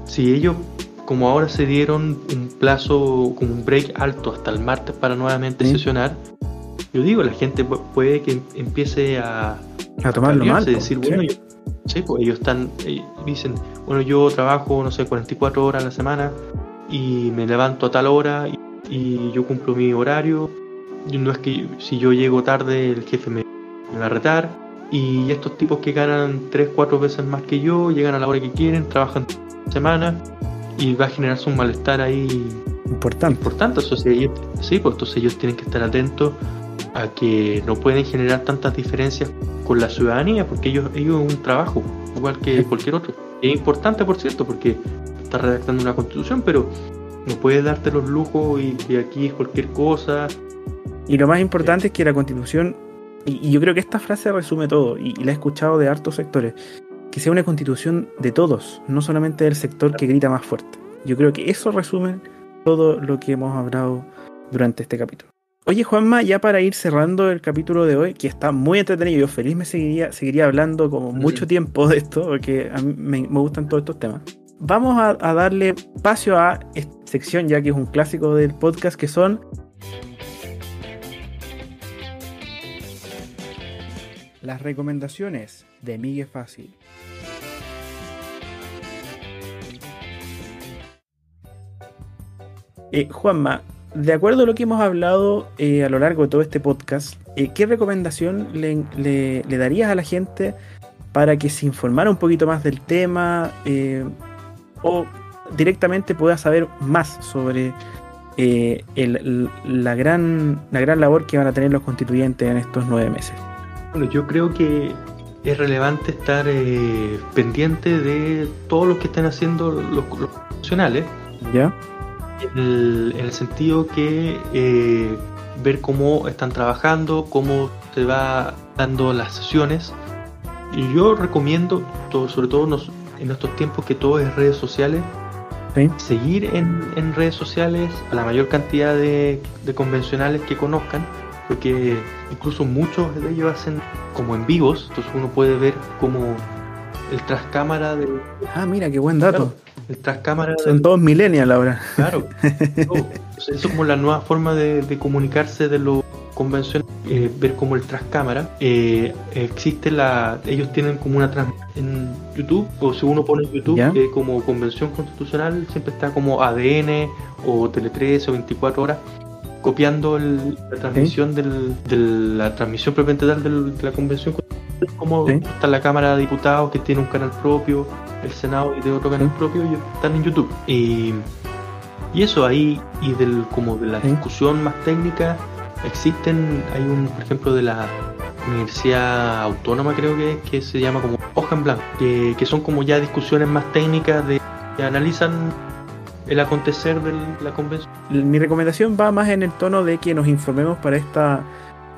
si ellos, como ahora se dieron un plazo, como un break alto hasta el martes para nuevamente Sí. sesionar, yo digo, la gente pu- puede que empiece a, A tomarlo mal. po. decir, Sí. bueno, yo- sí, pues ellos están, eh, dicen, bueno, yo trabajo, no sé, 44 horas a la semana y me levanto a tal hora y, y yo cumplo mi horario. Y no es que si yo llego tarde el jefe me, me va a retar. Y estos tipos que ganan 3, 4 veces más que yo, llegan a la hora que quieren, trabajan semana y va a generarse un malestar ahí Importante. importante. Ellos- sí, pues entonces ellos tienen que estar atentos a que no pueden generar tantas diferencias con la ciudadanía, porque ellos, ellos es un trabajo, igual que Sí. cualquier otro. Es importante, por cierto, porque está redactando una constitución, pero no puedes darte los lujos y que aquí es cualquier cosa. Y lo más importante es que la constitución, y, y yo creo que esta frase resume todo, y, y la he escuchado de hartos sectores, que sea una constitución de todos, no solamente del sector que grita más fuerte. Yo creo que eso resume todo lo que hemos hablado durante este capítulo. Oye Juanma, ya para ir cerrando el capítulo de hoy, que está muy entretenido, yo feliz me seguiría, seguiría hablando como mucho tiempo de esto, porque a mí me, me gustan todos estos temas. Vamos a, a darle espacio a esta sección, ya que es un clásico del podcast, que son Las recomendaciones de Miguel Fácil. Eh, Juanma, de acuerdo a lo que hemos hablado eh, a lo largo de todo este podcast, eh, ¿qué recomendación le, darías a la gente para que se informara un poquito más del tema o directamente pueda saber más sobre la, gran, la gran labor que van a tener los constituyentes en estos nueve meses? Bueno, yo creo que es relevante estar eh, pendiente de todo lo que están haciendo los, los profesionales, ¿Ya? en el, en el sentido que eh, ver cómo están trabajando, cómo se va dando las sesiones. Y yo recomiendo, todo, sobre todo nos- en estos tiempos que todo es redes sociales, Sí. seguir en, en redes sociales a la mayor cantidad de, de convencionales que conozcan, porque incluso muchos de ellos hacen como en vivos, entonces uno puede ver como el trascámara de Ah, mira, qué buen dato. claro, el trascámara Son del- todos millennials ahora. Claro. [LAUGHS] No, eso es como la nueva forma de, de comunicarse de lo convencional, eh, ver como el trascámara. Eh, existe la. Ellos tienen como una trans en YouTube, o si uno pone en YouTube eh, como convención constitucional, siempre está como ADN o Tele 13 o 24 horas copiando el- la transmisión del, de la transmisión propiamente tal del- de la convención como Sí. está la Cámara de Diputados que tiene un canal propio, el Senado y de otro canal Sí. propio, ellos están en YouTube. Y y eso ahí, y del como de la discusión más técnica, existen, hay un, por ejemplo, de la Universidad Autónoma creo que que se llama como hoja en blanco, que, que son como ya discusiones más técnicas de que analizan el acontecer de la convención. Mi recomendación va más en el tono de que nos informemos para esta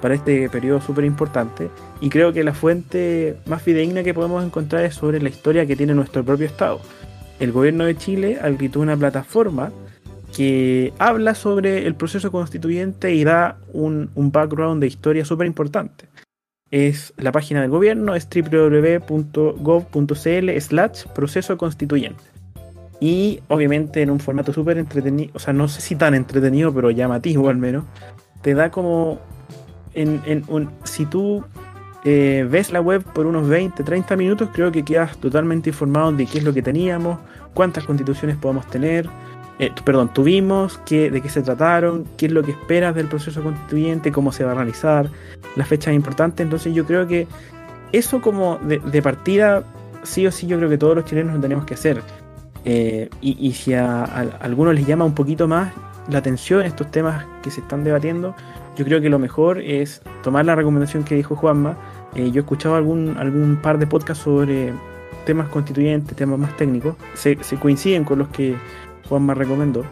para este periodo súper importante y creo que la fuente más fidedigna que podemos encontrar es sobre la historia que tiene nuestro propio Estado. El gobierno de Chile habilitó una plataforma que habla sobre el proceso constituyente y da un, un background de historia súper importante. Es la página del gobierno, es www.gov.cl slash proceso constituyente. Y obviamente en un formato súper entretenido, o sea, no sé si tan entretenido, pero llamativo al menos, te da como en, en un, si tú eh, ves la web por unos 20, 30 minutos, creo que quedas totalmente informado de qué es lo que teníamos, cuántas constituciones podemos tener, eh, perdón, tuvimos, qué, de qué se trataron, qué es lo que esperas del proceso constituyente, cómo se va a realizar, las fechas importantes. Entonces yo creo que eso como de, de partida, sí o sí, yo creo que todos los chilenos lo tenemos que hacer. Eh, y, si a, algunos les llama un poquito más la atención estos temas que se están debatiendo, yo creo que lo mejor es tomar la recomendación que dijo Juanma. Eh, yo he escuchado algún, algún par de podcasts sobre temas constituyentes, temas más técnicos. Se, coinciden con los que Juanma recomendó.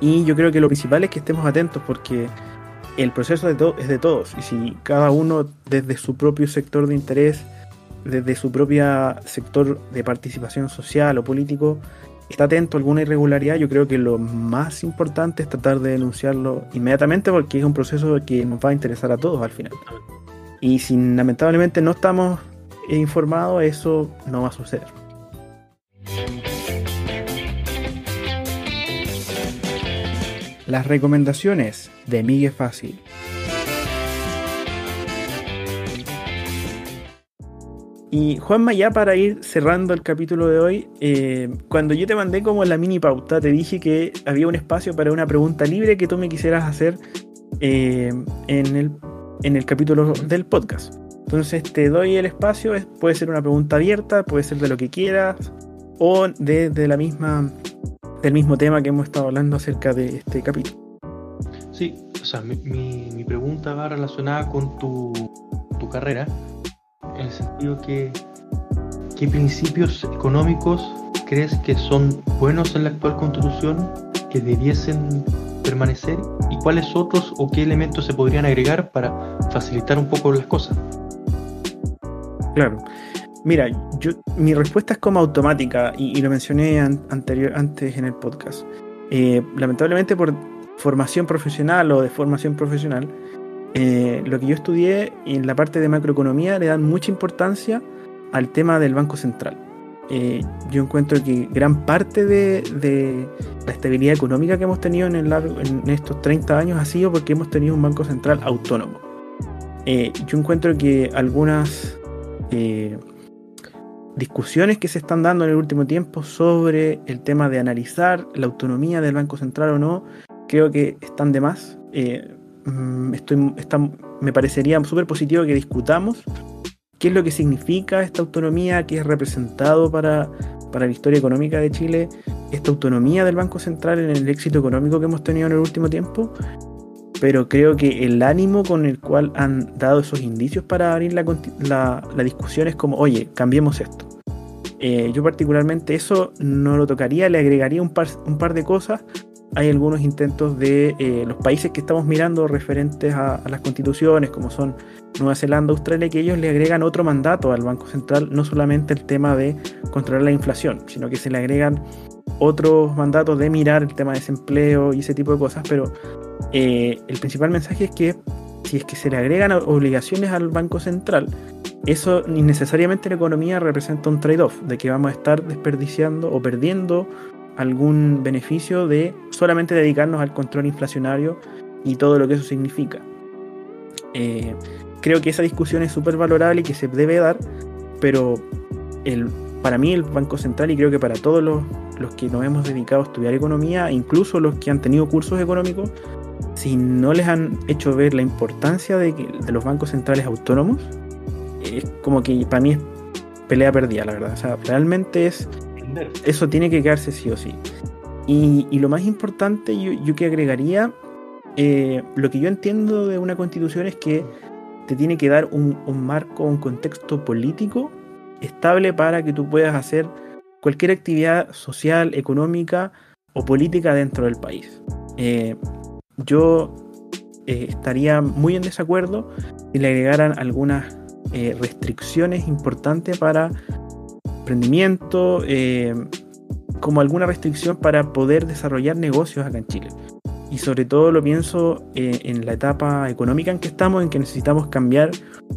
Y yo creo que lo principal es que estemos atentos porque el proceso es de todos. Y si cada uno desde su propio sector de interés desde su propio sector de participación social o político está atento a alguna irregularidad, yo creo que lo más importante es tratar de denunciarlo inmediatamente porque es un proceso que nos va a interesar a todos al final. Y si lamentablemente no estamos informados, eso no va a suceder. Las recomendaciones de Miguel Fácil. Y Juanma, ya para ir cerrando el capítulo de hoy, eh, cuando yo te mandé como la mini pauta, te dije que había un espacio para una pregunta libre que tú me quisieras hacer eh, en, el, en el capítulo del podcast. Entonces te doy el espacio, puede ser una pregunta abierta, puede ser de lo que quieras, o de, la misma, del mismo tema que hemos estado hablando acerca de este capítulo. Sí, o sea, mi, mi, mi pregunta va relacionada con tu, tu carrera en el sentido que qué principios económicos crees que son buenos en la actual constitución que debiesen permanecer y cuáles otros o qué elementos se podrían agregar para facilitar un poco las cosas. Claro. Mira, yo, mi respuesta es como automática y, lo mencioné an, anterior, antes en el podcast. Eh, lamentablemente por formación profesional o de formación profesional, eh, lo que yo estudié en la parte de macroeconomía le dan mucha importancia al tema del Banco Central. Eh, yo encuentro que gran parte de, de, la estabilidad económica que hemos tenido en, el largo, en, estos 30 años ha sido porque hemos tenido un Banco Central autónomo. Eh, yo encuentro que algunas eh, discusiones que se están dando en el último tiempo sobre el tema de analizar la autonomía del Banco Central o no, creo que están de más. Eh, Mm, estoy, está, me parecería súper positivo que discutamos qué es lo que significa esta autonomía, qué es representado para, para la historia económica de Chile, esta autonomía del Banco Central en el éxito económico que hemos tenido en el último tiempo. Pero creo que el ánimo con el cual han dado esos indicios para abrir la, la, la discusión es como, oye, cambiemos esto. Eh, yo particularmente eso no lo tocaría, le agregaría un par, un par de cosas, hay algunos intentos de eh, los países que estamos mirando referentes a, las constituciones, como son Nueva Zelanda, Australia, que ellos le agregan otro mandato al Banco Central, no solamente el tema de controlar la inflación, sino que se le agregan otros mandatos de mirar el tema de desempleo y ese tipo de cosas, pero eh, el principal mensaje es que si es que se le agregan obligaciones al Banco Central, eso innecesariamente en economía representa un trade-off, de que vamos a estar desperdiciando o perdiendo algún beneficio de solamente dedicarnos al control inflacionario y todo lo que eso significa. Eh, creo que esa discusión es súper valorable y que se debe dar, pero el, para mí el Banco Central y creo que para todos los, los, que nos hemos dedicado a estudiar economía, incluso los que han tenido cursos económicos, si no les han hecho ver la importancia de, que, de los bancos centrales autónomos, es como que para mí es pelea perdida, la verdad. O sea, realmente es eso tiene que quedarse sí o sí. Y, lo más importante, yo, yo, que agregaría, eh, lo que yo entiendo de una constitución es que te tiene que dar un, marco, un contexto político estable para que tú puedas hacer cualquier actividad social, económica o política dentro del país. Eh, yo eh, estaría muy en desacuerdo si le agregaran algunas restricciones importantes para emprendimiento, como alguna restricción para poder desarrollar negocios acá en Chile y sobre todo lo pienso eh, en la etapa económica en que estamos, en que necesitamos cambiar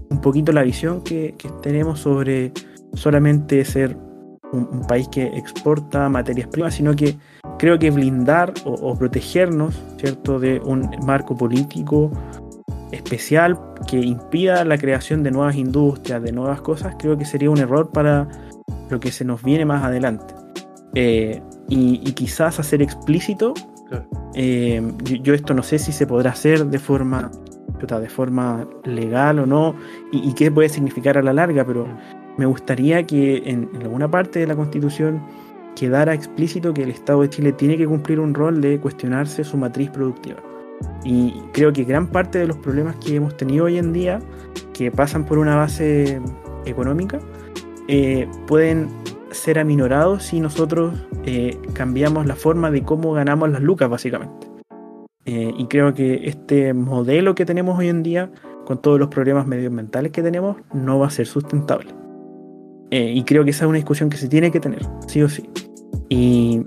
un poquito la visión que, tenemos sobre solamente ser un, país que exporta materias primas, sino que creo que blindar o, protegernos, ¿cierto?, de un marco político especial que impida la creación de nuevas industrias, de nuevas cosas, creo que sería un error para lo que se nos viene más adelante. Eh, y, y, quizás hacer explícito eh, yo, esto no sé si se podrá hacer de forma, de forma legal o no, y, qué puede significar a la larga, pero me gustaría que en, alguna parte de la Constitución quedara explícito que el Estado de Chile tiene que cumplir un rol de cuestionarse su matriz productiva. Y creo que gran parte de los problemas que hemos tenido hoy en día, que pasan por una base económica, eh, pueden ser aminorados si nosotros eh, cambiamos la forma de cómo ganamos las lucas, básicamente. Eh, y creo que este modelo que tenemos hoy en día, con todos los problemas medioambientales que tenemos, no va a ser sustentable. Eh, y creo que esa es una discusión que se tiene que tener, sí o sí. Y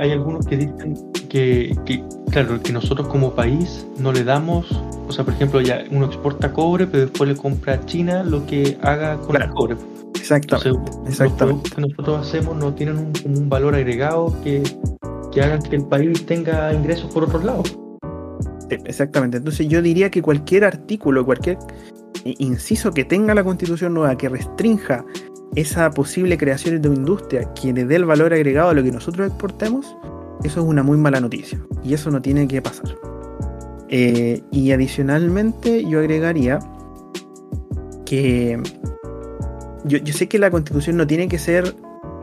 hay algunos que dicen que, claro, que nosotros como país no le damos, o sea, por ejemplo, ya uno exporta cobre, pero después le compra a China lo que haga con el cobre. Exactamente. exactamente. Los que nosotros hacemos no tienen un, valor agregado que, que hagan que el país tenga ingresos por otros lados. exactamente. Entonces yo diría que cualquier artículo, cualquier inciso que tenga la constitución nueva que restrinja esa posible creación de una industria que le dé el valor agregado a lo que nosotros exportemos, eso es una muy mala noticia. Y eso no tiene que pasar. Eh, y adicionalmente yo agregaría que yo, sé que la constitución no tiene que ser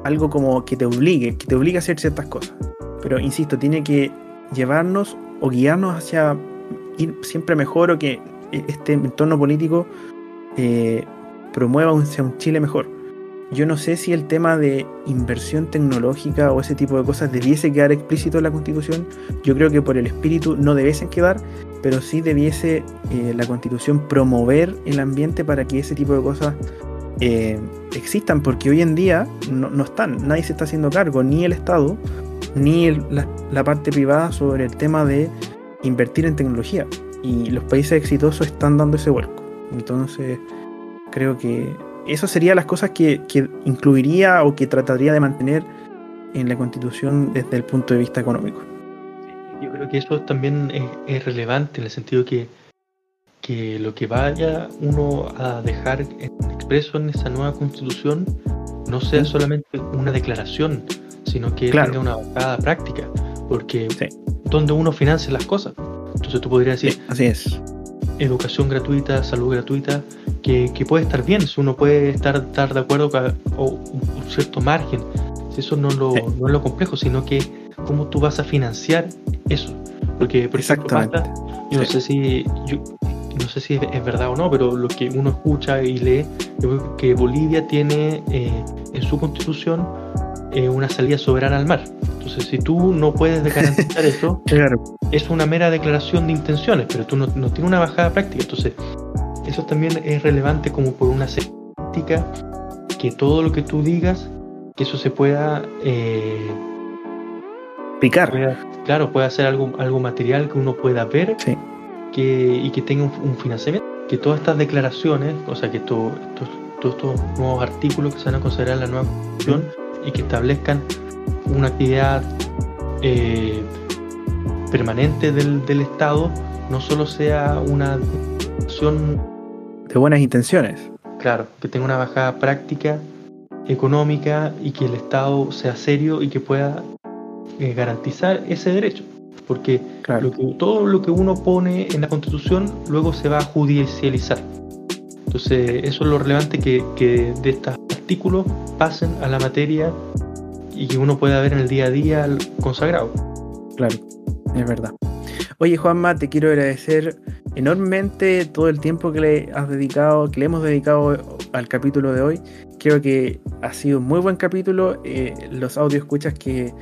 algo como que te obligue, que te obligue a hacer ciertas cosas. Pero insisto, tiene que llevarnos o guiarnos hacia ir siempre mejor o que este entorno político eh, promueva un, un Chile mejor. Yo no sé si el tema de inversión tecnológica o ese tipo de cosas debiese quedar explícito en la Constitución. Yo creo que por el espíritu no debiesen quedar, pero sí debiese eh, la Constitución promover el ambiente para que ese tipo de cosas eh, existan, porque hoy en día no, están, nadie se está haciendo cargo, ni el Estado, ni la, parte privada sobre el tema de invertir en tecnología. Y los países exitosos están dando ese vuelco. Entonces, creo que esas serían las cosas que, incluiría o que trataría de mantener en la constitución desde el punto de vista económico. Yo creo que eso también es, es relevante en el sentido que que lo que vaya uno a dejar expreso en esa nueva constitución no sea solamente una declaración, sino que tenga una bajada práctica, porque donde uno financia las cosas. Entonces tú podrías decir, así es. Educación gratuita, salud gratuita, que, puede estar bien, si uno puede estar, estar de acuerdo con un cierto margen. Si eso no, lo, no es lo complejo, sino que cómo tú vas a financiar eso. Porque, por Exactamente. yo no sé si no sé si es, verdad o no, pero lo que uno escucha y lee, que Bolivia tiene eh, en su constitución eh, una salida soberana al mar. Entonces, si tú no puedes garantizar [LAUGHS] eso, es una mera declaración de intenciones, pero tú no, no tienes una bajada práctica. Entonces, eso también es relevante como por una ética que todo lo que tú digas, que eso se pueda... Eh, Picar. claro, puede ser algo, algo material que uno pueda ver sí y que tenga un, financiamiento. Que todas estas declaraciones, o sea, que todos estos nuevos artículos que se van a considerar en la nueva Constitución y que establezcan una actividad eh, permanente del, del, Estado, no solo sea una acción de buenas intenciones. Claro, que tenga una bajada práctica, económica y que el Estado sea serio y que pueda eh, garantizar ese derecho porque todo lo que uno pone en la constitución luego se va a judicializar. Entonces, eso es lo relevante que, de estos artículos pasen a la materia y que uno pueda ver en el día a día consagrado. Claro, es verdad. Oye Juanma, te quiero agradecer enormemente todo el tiempo que le has dedicado, que le hemos dedicado al capítulo de hoy. Creo que ha sido un muy buen capítulo. Eh, los audio escuchas que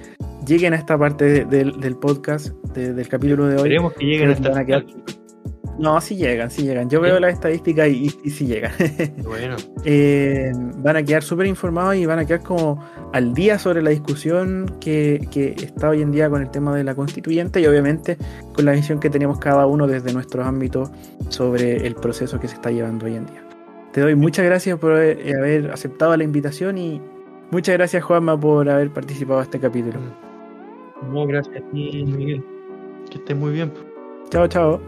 lleguen a esta parte del podcast, del capítulo de hoy. Esperemos que lleguen a esta no, sí llegan, sí llegan. Yo veo las estadísticas y, sí llegan. Bueno. [LAUGHS] Eh, van a quedar súper informados y van a quedar como al día sobre la discusión que, está hoy en día con el tema de la constituyente y obviamente con la visión que tenemos cada uno desde nuestros ámbitos sobre el proceso que se está llevando hoy en día. Te doy muchas gracias por haber aceptado la invitación y muchas gracias Juanma por haber participado en este capítulo. No, gracias a ti, Miguel. Que estés muy bien. Chao, chao.